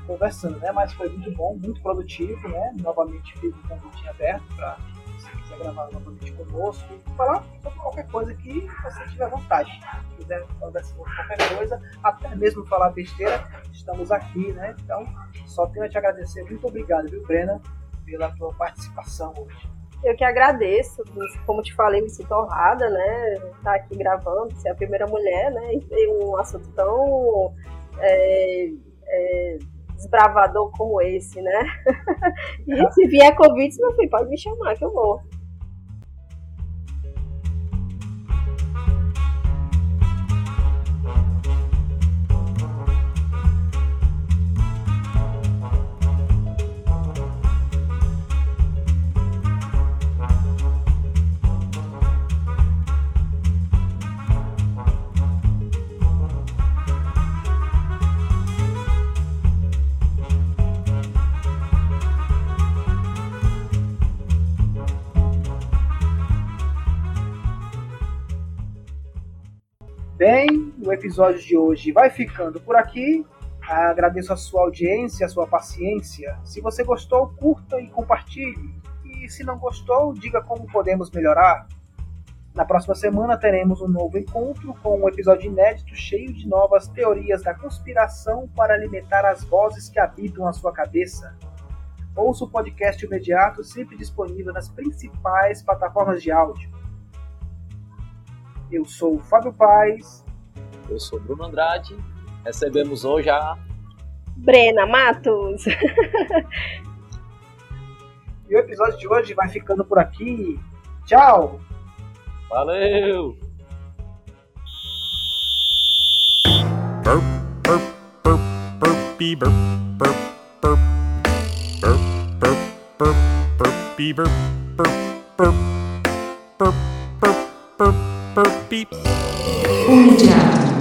B: conversando, né? Mas foi muito bom, muito produtivo, né? Novamente fiz um convite aberto para quiser gravar novamente conosco falar sobre qualquer coisa que você tiver vontade. Se quiser conversar sobre qualquer coisa, até mesmo falar besteira, estamos aqui, né? Então, só tenho a te agradecer. Muito obrigado, viu, Brena, pela tua participação hoje.
D: Eu que agradeço, como te falei, me sinto honrada, né? Estar tá aqui gravando, ser a primeira mulher, né? E ter um assunto tão é, é, desbravador como esse, né? e se vier convites, meu filho, pode me chamar que eu vou.
B: Bem, o episódio de hoje vai ficando por aqui. Agradeço a sua audiência, a sua paciência. Se você gostou, curta e compartilhe. E se não gostou, diga como podemos melhorar. Na próxima semana teremos um novo encontro com um episódio inédito cheio de novas teorias da conspiração para alimentar as vozes que habitam a sua cabeça. Ouça o podcast imediato, sempre disponível nas principais plataformas de áudio. Eu sou o Fábio Paz.
C: Eu sou Bruno Andrade. Recebemos hoje a
D: Brena Matos.
B: e o episódio de hoje vai ficando por aqui. Tchau!
C: Valeu!
A: burp, burp, burp, burpy burp, burp, burp, burp, burp, burp, burpy burp, burp, burp, burp, burp, burp, burp, beep.
E: O Imediato.